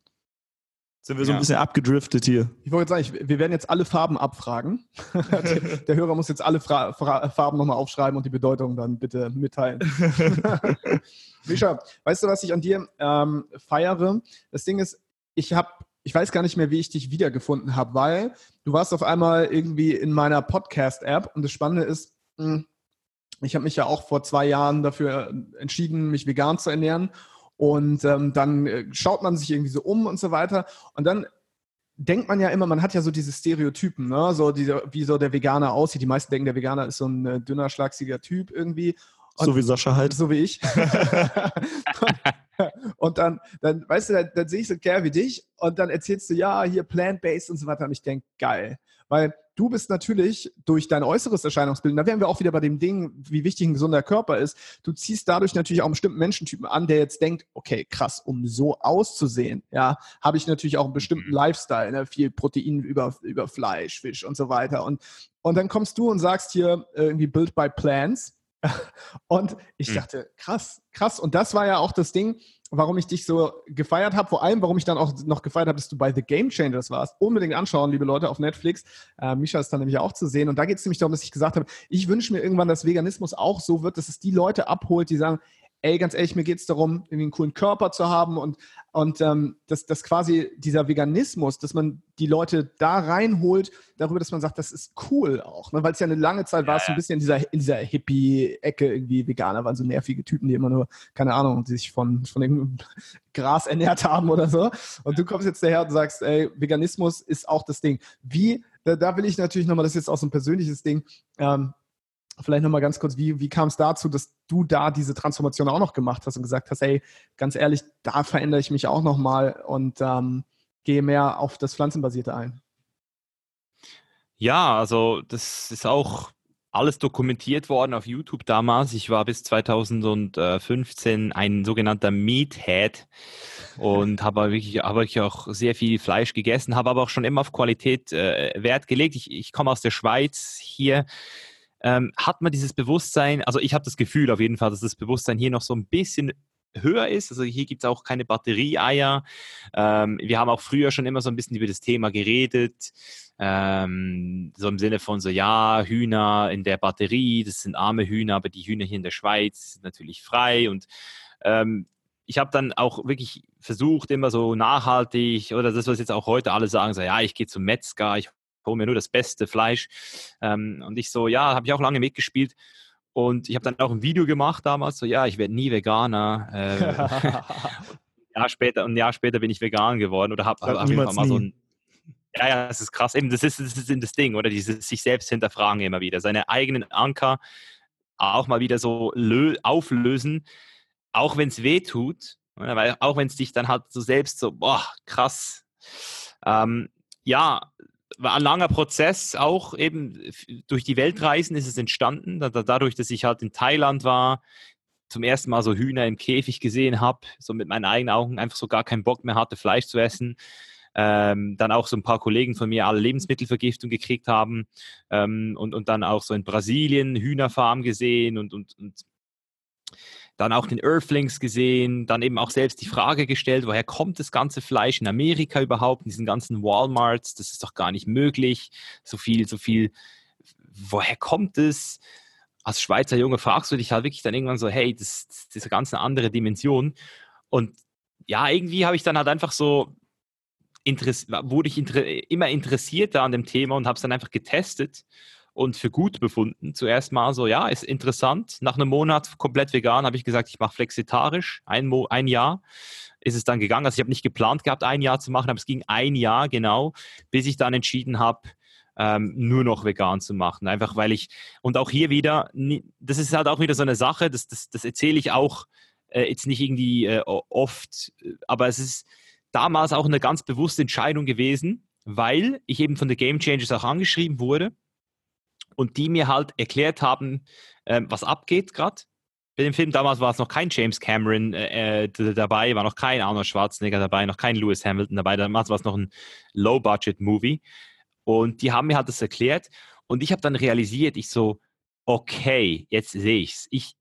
Sind wir so ein bisschen abgedriftet hier. Ich wollte sagen, ich, wir werden jetzt alle Farben abfragen. [LAUGHS] der, Hörer muss jetzt alle Fra Fra Farben nochmal aufschreiben und die Bedeutung dann bitte mitteilen. [LAUGHS] Mischa, weißt du, was ich an dir ähm, feiere? Das Ding ist, ich habe, ich weiß gar nicht mehr, wie ich dich wiedergefunden habe, weil du warst auf einmal irgendwie in meiner Podcast-App und das Spannende ist, hm, ich habe mich ja auch vor zwei Jahren dafür entschieden, mich vegan zu ernähren und ähm, dann äh, schaut man sich irgendwie so um und so weiter. Und dann denkt man ja immer, man hat ja so diese Stereotypen, ne? so diese, wie so der Veganer aussieht. Die meisten denken, der Veganer ist so ein äh, dünner, schlagsiger Typ irgendwie. Und, so wie Sascha halt. So wie ich. [LAUGHS] und dann, dann, weißt du, dann, dann sehe ich so einen Kerl wie dich und dann erzählst du, ja, hier plant-based und so weiter. Und ich denke, geil. Weil du bist natürlich durch dein äußeres Erscheinungsbild, da wären wir auch wieder bei dem Ding, wie wichtig ein gesunder Körper ist, du ziehst dadurch natürlich auch einen bestimmten Menschentypen an, der jetzt denkt, okay, krass, um so auszusehen, ja, habe ich natürlich auch einen bestimmten mhm. Lifestyle, ne? viel Protein über, über Fleisch, Fisch und so weiter. Und, und dann kommst du und sagst hier irgendwie Build by Plans. [LAUGHS] Und ich hm. dachte, krass, krass. Und das war ja auch das Ding, warum ich dich so gefeiert habe, vor allem warum ich dann auch noch gefeiert habe, dass du bei The Game Changers warst. Unbedingt anschauen, liebe Leute, auf Netflix. Äh, Misha ist dann nämlich auch zu sehen. Und da geht es nämlich darum, dass ich gesagt habe, ich wünsche mir irgendwann, dass Veganismus auch so wird, dass es die Leute abholt, die sagen, ey, ganz ehrlich, mir geht es darum, irgendwie einen coolen Körper zu haben und, und ähm, dass, dass quasi dieser Veganismus, dass man die Leute da reinholt, darüber, dass man sagt, das ist cool auch. Ne? Weil es ja eine lange Zeit war, ja, so ein bisschen in dieser, in dieser Hippie-Ecke irgendwie Veganer waren so nervige Typen, die immer nur, keine Ahnung, die sich von, von dem [LAUGHS] Gras ernährt haben oder so. Und du kommst jetzt daher und sagst, ey, Veganismus ist auch das Ding. Wie, da, da will ich natürlich nochmal, das ist jetzt auch so ein persönliches Ding, ähm, Vielleicht nochmal ganz kurz, wie, wie kam es dazu, dass du da diese Transformation auch noch gemacht hast und gesagt hast, hey, ganz ehrlich, da verändere ich mich auch nochmal und ähm, gehe mehr auf das Pflanzenbasierte ein? Ja, also das ist auch alles dokumentiert worden auf YouTube damals. Ich war bis 2015 ein sogenannter Meathead und [LAUGHS] habe wirklich, habe ich auch sehr viel Fleisch gegessen, habe aber auch schon immer auf Qualität äh, Wert gelegt. Ich, ich komme aus der Schweiz hier ähm, hat man dieses Bewusstsein, also ich habe das Gefühl auf jeden Fall, dass das Bewusstsein hier noch so ein bisschen höher ist. Also hier gibt es auch keine Batterieeier. Ähm, wir haben auch früher schon immer so ein bisschen über das Thema geredet. Ähm, so im Sinne von so, ja, Hühner in der Batterie, das sind arme Hühner, aber die Hühner hier in der Schweiz sind natürlich frei. Und ähm, ich habe dann auch wirklich versucht, immer so nachhaltig, oder das, was jetzt auch heute alle sagen, so, ja, ich gehe zum Metzger, ich hole mir nur das beste Fleisch. Ähm, und ich so, ja, habe ich auch lange mitgespielt. Und ich habe dann auch ein Video gemacht damals, so, ja, ich werde nie Veganer. Äh, ein [LAUGHS] Jahr später, ein Jahr später bin ich vegan geworden oder habe hab einfach mal so ein. Ja, ja, das ist krass. Eben, das ist, das ist das Ding, oder? Dieses sich selbst hinterfragen immer wieder. Seine eigenen Anker auch mal wieder so auflösen, auch wenn es weh tut. Weil auch wenn es dich dann halt so selbst so, boah, krass. Ähm, ja, war ein langer Prozess, auch eben durch die Weltreisen ist es entstanden. dadurch, dass ich halt in Thailand war, zum ersten Mal so Hühner im Käfig gesehen habe, so mit meinen eigenen Augen einfach so gar keinen Bock mehr hatte, Fleisch zu essen. Ähm, dann auch so ein paar Kollegen von mir alle Lebensmittelvergiftung gekriegt haben ähm, und, und dann auch so in Brasilien Hühnerfarm gesehen und, und, und dann auch den Earthlings gesehen, dann eben auch selbst die Frage gestellt, woher kommt das ganze Fleisch in Amerika überhaupt, in diesen ganzen Walmarts, das ist doch gar nicht möglich, so viel, so viel, woher kommt es? Als Schweizer Junge fragst du dich halt wirklich dann irgendwann so, hey, das, das ist eine ganz andere Dimension. Und ja, irgendwie habe ich dann halt einfach so, wurde ich inter immer interessierter an dem Thema und habe es dann einfach getestet und für gut befunden. Zuerst mal so, ja, ist interessant. Nach einem Monat komplett vegan habe ich gesagt, ich mache flexitarisch, ein, Mo ein Jahr ist es dann gegangen. Also ich habe nicht geplant gehabt, ein Jahr zu machen, aber es ging ein Jahr genau, bis ich dann entschieden habe, ähm, nur noch vegan zu machen. Einfach weil ich, und auch hier wieder, das ist halt auch wieder so eine Sache, das, das, das erzähle ich auch äh, jetzt nicht irgendwie äh, oft, aber es ist damals auch eine ganz bewusste Entscheidung gewesen, weil ich eben von The Game Changers auch angeschrieben wurde und die mir halt erklärt haben, äh, was abgeht gerade. Bei dem Film damals war es noch kein James Cameron äh, äh dabei, war noch kein Arnold Schwarzenegger dabei, noch kein Lewis Hamilton dabei. Damals war es noch ein Low-Budget-Movie. Und die haben mir halt das erklärt. Und ich habe dann realisiert, ich so, okay, jetzt sehe ich's. Ich,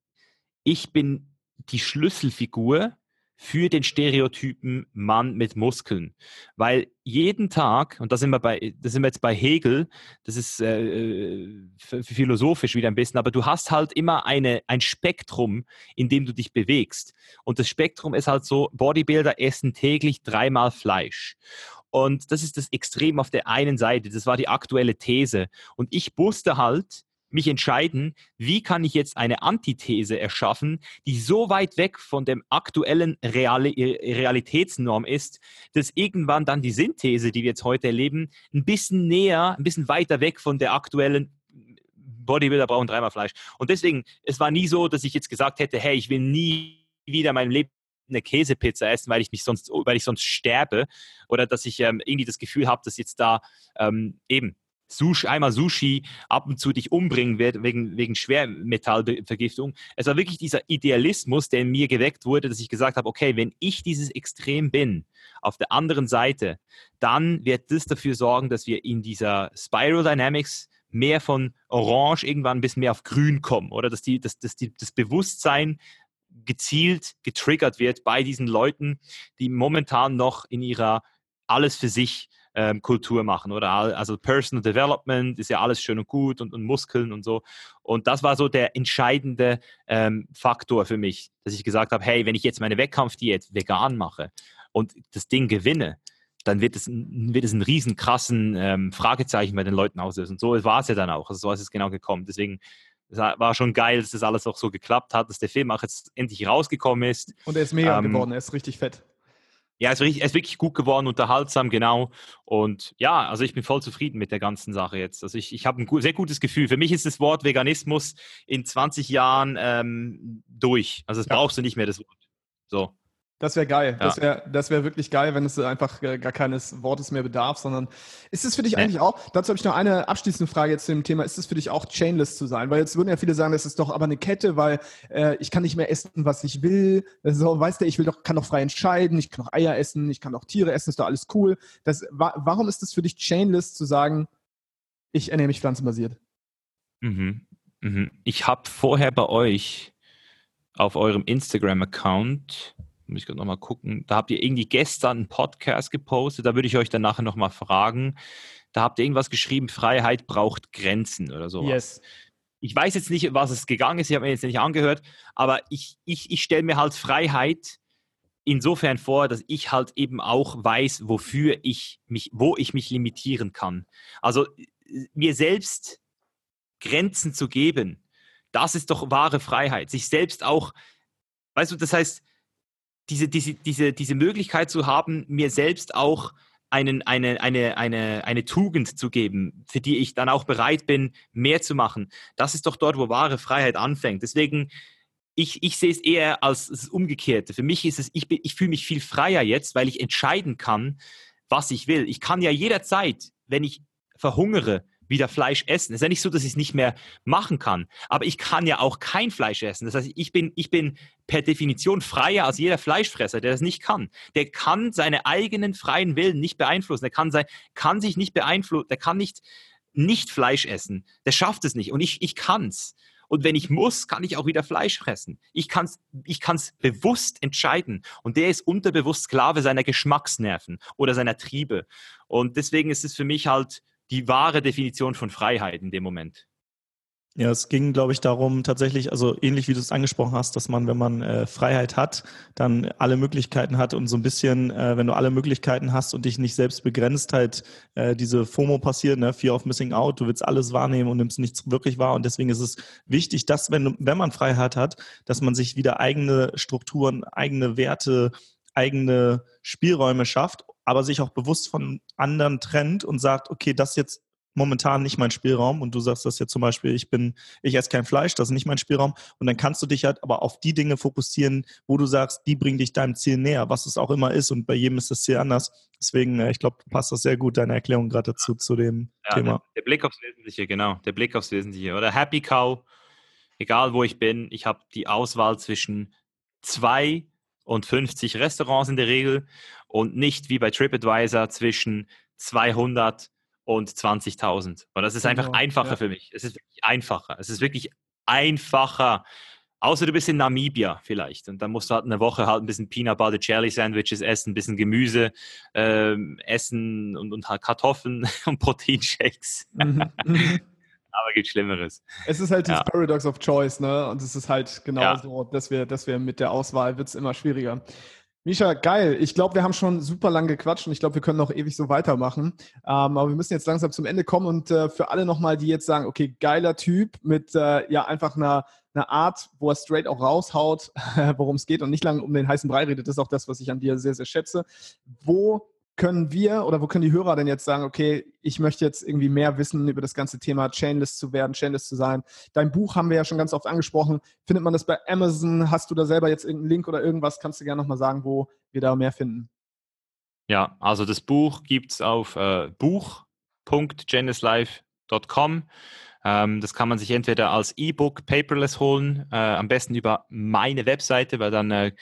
ich bin die Schlüsselfigur für den Stereotypen Mann mit Muskeln. Weil jeden Tag, und da sind wir, bei, da sind wir jetzt bei Hegel, das ist äh, äh philosophisch wieder ein bisschen, aber du hast halt immer eine, ein Spektrum, in dem du dich bewegst. Und das Spektrum ist halt so, Bodybuilder essen täglich dreimal Fleisch. Und das ist das Extrem auf der einen Seite. Das war die aktuelle These. Und ich wusste halt, mich entscheiden, wie kann ich jetzt eine Antithese erschaffen, die so weit weg von dem aktuellen Reali Realitätsnorm ist, dass irgendwann dann die Synthese, die wir jetzt heute erleben, ein bisschen näher, ein bisschen weiter weg von der aktuellen Bodybuilder brauchen dreimal Fleisch. Und deswegen, es war nie so, dass ich jetzt gesagt hätte, hey, ich will nie wieder in meinem Leben eine Käsepizza essen, weil ich mich sonst, weil ich sonst sterbe. Oder dass ich ähm, irgendwie das Gefühl habe, dass jetzt da ähm, eben Sushi, einmal Sushi ab und zu dich umbringen wird wegen, wegen Schwermetallvergiftung. Es war wirklich dieser Idealismus, der in mir geweckt wurde, dass ich gesagt habe, okay, wenn ich dieses Extrem bin, auf der anderen Seite, dann wird das dafür sorgen, dass wir in dieser Spiral Dynamics mehr von Orange irgendwann ein bisschen mehr auf Grün kommen oder dass, die, dass, dass die, das Bewusstsein gezielt getriggert wird bei diesen Leuten, die momentan noch in ihrer alles für sich ähm, Kultur machen oder also Personal Development ist ja alles schön und gut und, und Muskeln und so. Und das war so der entscheidende ähm, Faktor für mich, dass ich gesagt habe, hey, wenn ich jetzt meine Wettkampfdiät vegan mache und das Ding gewinne, dann wird es, wird es einen riesen krassen ähm, Fragezeichen bei den Leuten auslösen. Und so war es ja dann auch. Also so ist es genau gekommen. Deswegen es war schon geil, dass das alles auch so geklappt hat, dass der Film auch jetzt endlich rausgekommen ist. Und er ist mega ähm, geworden, er ist richtig fett. Ja, es ist wirklich gut geworden, unterhaltsam, genau. Und ja, also ich bin voll zufrieden mit der ganzen Sache jetzt. Also ich, ich habe ein sehr gutes Gefühl. Für mich ist das Wort Veganismus in 20 Jahren ähm, durch. Also das ja. brauchst du nicht mehr, das Wort. So. Das wäre geil. Ja. Das wäre das wär wirklich geil, wenn es einfach gar keines Wortes mehr bedarf, sondern ist es für dich ja. eigentlich auch, dazu habe ich noch eine abschließende Frage jetzt zu dem Thema, ist es für dich auch chainless zu sein? Weil jetzt würden ja viele sagen, das ist doch aber eine Kette, weil äh, ich kann nicht mehr essen, was ich will. So, weißt du, ich will doch, kann doch frei entscheiden, ich kann auch Eier essen, ich kann auch Tiere essen, ist doch alles cool. Das, wa warum ist es für dich chainless zu sagen, ich ernähre mich pflanzenbasiert? Mhm. Mhm. Ich habe vorher bei euch auf eurem Instagram-Account muss ich gerade nochmal gucken. Da habt ihr irgendwie gestern einen Podcast gepostet, da würde ich euch dann nachher nochmal fragen. Da habt ihr irgendwas geschrieben, Freiheit braucht Grenzen oder sowas. Yes. Ich weiß jetzt nicht, was es gegangen ist, ich habe mir jetzt nicht angehört, aber ich, ich, ich stelle mir halt Freiheit insofern vor, dass ich halt eben auch weiß, wofür ich mich, wo ich mich limitieren kann. Also mir selbst Grenzen zu geben, das ist doch wahre Freiheit. Sich selbst auch, weißt du, das heißt, diese, diese, diese, diese Möglichkeit zu haben, mir selbst auch einen, eine, eine, eine, eine Tugend zu geben, für die ich dann auch bereit bin, mehr zu machen. Das ist doch dort, wo wahre Freiheit anfängt. Deswegen, ich, ich sehe es eher als das Umgekehrte. Für mich ist es, ich, ich fühle mich viel freier jetzt, weil ich entscheiden kann, was ich will. Ich kann ja jederzeit, wenn ich verhungere, wieder Fleisch essen. Es ist ja nicht so, dass ich es nicht mehr machen kann, aber ich kann ja auch kein Fleisch essen. Das heißt, ich bin, ich bin per Definition freier als jeder Fleischfresser, der das nicht kann. Der kann seine eigenen freien Willen nicht beeinflussen. Der kann, sein, kann sich nicht beeinflussen, der kann nicht nicht Fleisch essen. Der schafft es nicht und ich, ich es. Und wenn ich muss, kann ich auch wieder Fleisch fressen. Ich kann es ich kann's bewusst entscheiden. Und der ist unterbewusst Sklave seiner Geschmacksnerven oder seiner Triebe. Und deswegen ist es für mich halt die wahre Definition von Freiheit in dem Moment. Ja, es ging, glaube ich, darum tatsächlich, also ähnlich wie du es angesprochen hast, dass man, wenn man äh, Freiheit hat, dann alle Möglichkeiten hat und so ein bisschen, äh, wenn du alle Möglichkeiten hast und dich nicht selbst begrenzt, halt äh, diese FOMO passiert, ne, Fear of Missing Out, du willst alles wahrnehmen und nimmst nichts wirklich wahr und deswegen ist es wichtig, dass, wenn, wenn man Freiheit hat, dass man sich wieder eigene Strukturen, eigene Werte, eigene Spielräume schafft aber sich auch bewusst von anderen trennt und sagt, okay, das ist jetzt momentan nicht mein Spielraum und du sagst das jetzt zum Beispiel, ich bin, ich esse kein Fleisch, das ist nicht mein Spielraum und dann kannst du dich halt aber auf die Dinge fokussieren, wo du sagst, die bringen dich deinem Ziel näher, was es auch immer ist und bei jedem ist das Ziel anders. Deswegen, äh, ich glaube, passt das sehr gut, deine Erklärung gerade dazu, zu dem ja, Thema. Der, der, Blick aufs Wesentliche, genau, der Blick aufs Wesentliche oder Happy Cow, egal wo ich bin, ich habe die Auswahl zwischen zwei und 50 Restaurants in der Regel und nicht wie bei TripAdvisor zwischen 200 und 20.000. Und das ist einfach genau, einfacher ja. für mich. Es ist wirklich einfacher. Es ist wirklich einfacher. Außer du bist in Namibia vielleicht. Und dann musst du halt eine Woche halt ein bisschen Peanut Butter Jelly Sandwiches essen, ein bisschen Gemüse ähm, essen und, und halt Kartoffeln [LAUGHS] und Proteinshakes. Mhm. Aber gibt Schlimmeres. Es ist halt ja. dieses Paradox of Choice, ne? Und es ist halt genau ja. so, dass wir, dass wir mit der Auswahl wird es immer schwieriger. Misha, geil. Ich glaube, wir haben schon super lang gequatscht und ich glaube, wir können noch ewig so weitermachen. Ähm, aber wir müssen jetzt langsam zum Ende kommen und äh, für alle nochmal, die jetzt sagen, okay, geiler Typ mit äh, ja einfach einer, einer Art, wo er straight auch raushaut, [LAUGHS] worum es geht und nicht lange um den heißen Brei redet, das ist auch das, was ich an dir sehr, sehr schätze. Wo können wir oder wo können die Hörer denn jetzt sagen, okay, ich möchte jetzt irgendwie mehr wissen über das ganze Thema Chainless zu werden, Chainless zu sein? Dein Buch haben wir ja schon ganz oft angesprochen. Findet man das bei Amazon? Hast du da selber jetzt irgendeinen Link oder irgendwas? Kannst du gerne nochmal sagen, wo wir da mehr finden? Ja, also das Buch gibt es auf äh, buch.geneslife.com. Ähm, das kann man sich entweder als E-Book paperless holen, äh, am besten über meine Webseite, weil dann äh,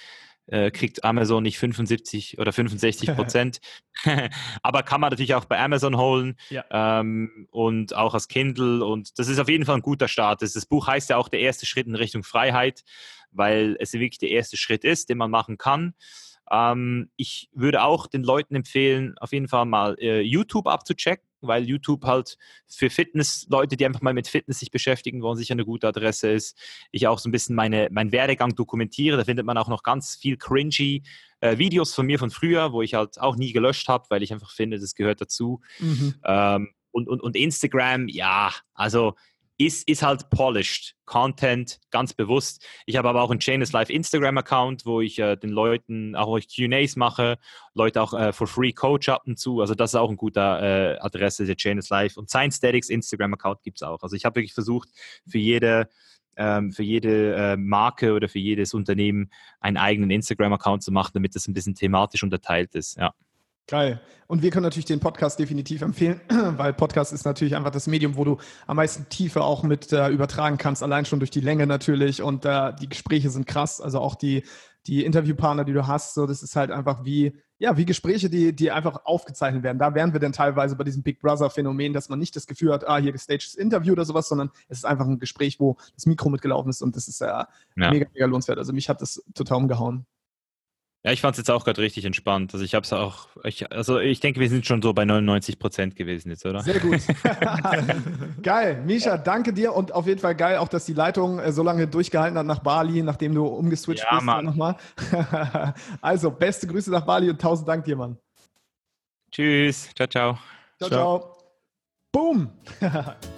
äh, kriegt Amazon nicht 75 oder 65 [LAUGHS] Prozent. [LAUGHS] Aber kann man natürlich auch bei Amazon holen ja. ähm, und auch als Kindle. Und das ist auf jeden Fall ein guter Start. Das, das Buch heißt ja auch der erste Schritt in Richtung Freiheit, weil es wirklich der erste Schritt ist, den man machen kann. Ähm, ich würde auch den Leuten empfehlen, auf jeden Fall mal äh, YouTube abzuchecken weil YouTube halt für Fitness-Leute, die einfach mal mit Fitness sich beschäftigen wollen, sicher eine gute Adresse ist. Ich auch so ein bisschen meine, meinen Werdegang dokumentiere. Da findet man auch noch ganz viel cringy äh, Videos von mir von früher, wo ich halt auch nie gelöscht habe, weil ich einfach finde, das gehört dazu. Mhm. Ähm, und, und, und Instagram, ja, also ist, ist halt polished. Content, ganz bewusst. Ich habe aber auch einen Chainless Live Instagram-Account, wo ich äh, den Leuten, auch ich QAs mache, Leute auch äh, for free coach ab und zu. Also das ist auch ein guter äh, Adresse der Chainless Live. Und Science Statics Instagram-Account gibt es auch. Also ich habe wirklich versucht, für jede ähm, für jede äh, Marke oder für jedes Unternehmen einen eigenen Instagram-Account zu machen, damit das ein bisschen thematisch unterteilt ist. Ja. Geil. Und wir können natürlich den Podcast definitiv empfehlen, [CLEARS THROAT] weil Podcast ist natürlich einfach das Medium, wo du am meisten Tiefe auch mit äh, übertragen kannst, allein schon durch die Länge natürlich. Und äh, die Gespräche sind krass. Also auch die, die Interviewpartner, die du hast, so das ist halt einfach wie, ja, wie Gespräche, die, die einfach aufgezeichnet werden. Da wären wir dann teilweise bei diesem Big Brother-Phänomen, dass man nicht das Gefühl hat, ah, hier gestagedes Interview oder sowas, sondern es ist einfach ein Gespräch, wo das Mikro mitgelaufen ist und das ist äh, ja. mega, mega lohnenswert. Also mich hat das total umgehauen. Ja, ich fand es jetzt auch gerade richtig entspannt. Also ich habe es auch, ich, also ich denke, wir sind schon so bei 99 Prozent gewesen jetzt, oder? Sehr gut. [LAUGHS] geil. Misha, danke dir und auf jeden Fall geil auch, dass die Leitung äh, so lange durchgehalten hat nach Bali, nachdem du umgeswitcht ja, bist. Mann. Nochmal. [LAUGHS] also, beste Grüße nach Bali und tausend Dank dir, Mann. Tschüss. Ciao, ciao. Ciao, ciao. ciao. Boom. [LAUGHS]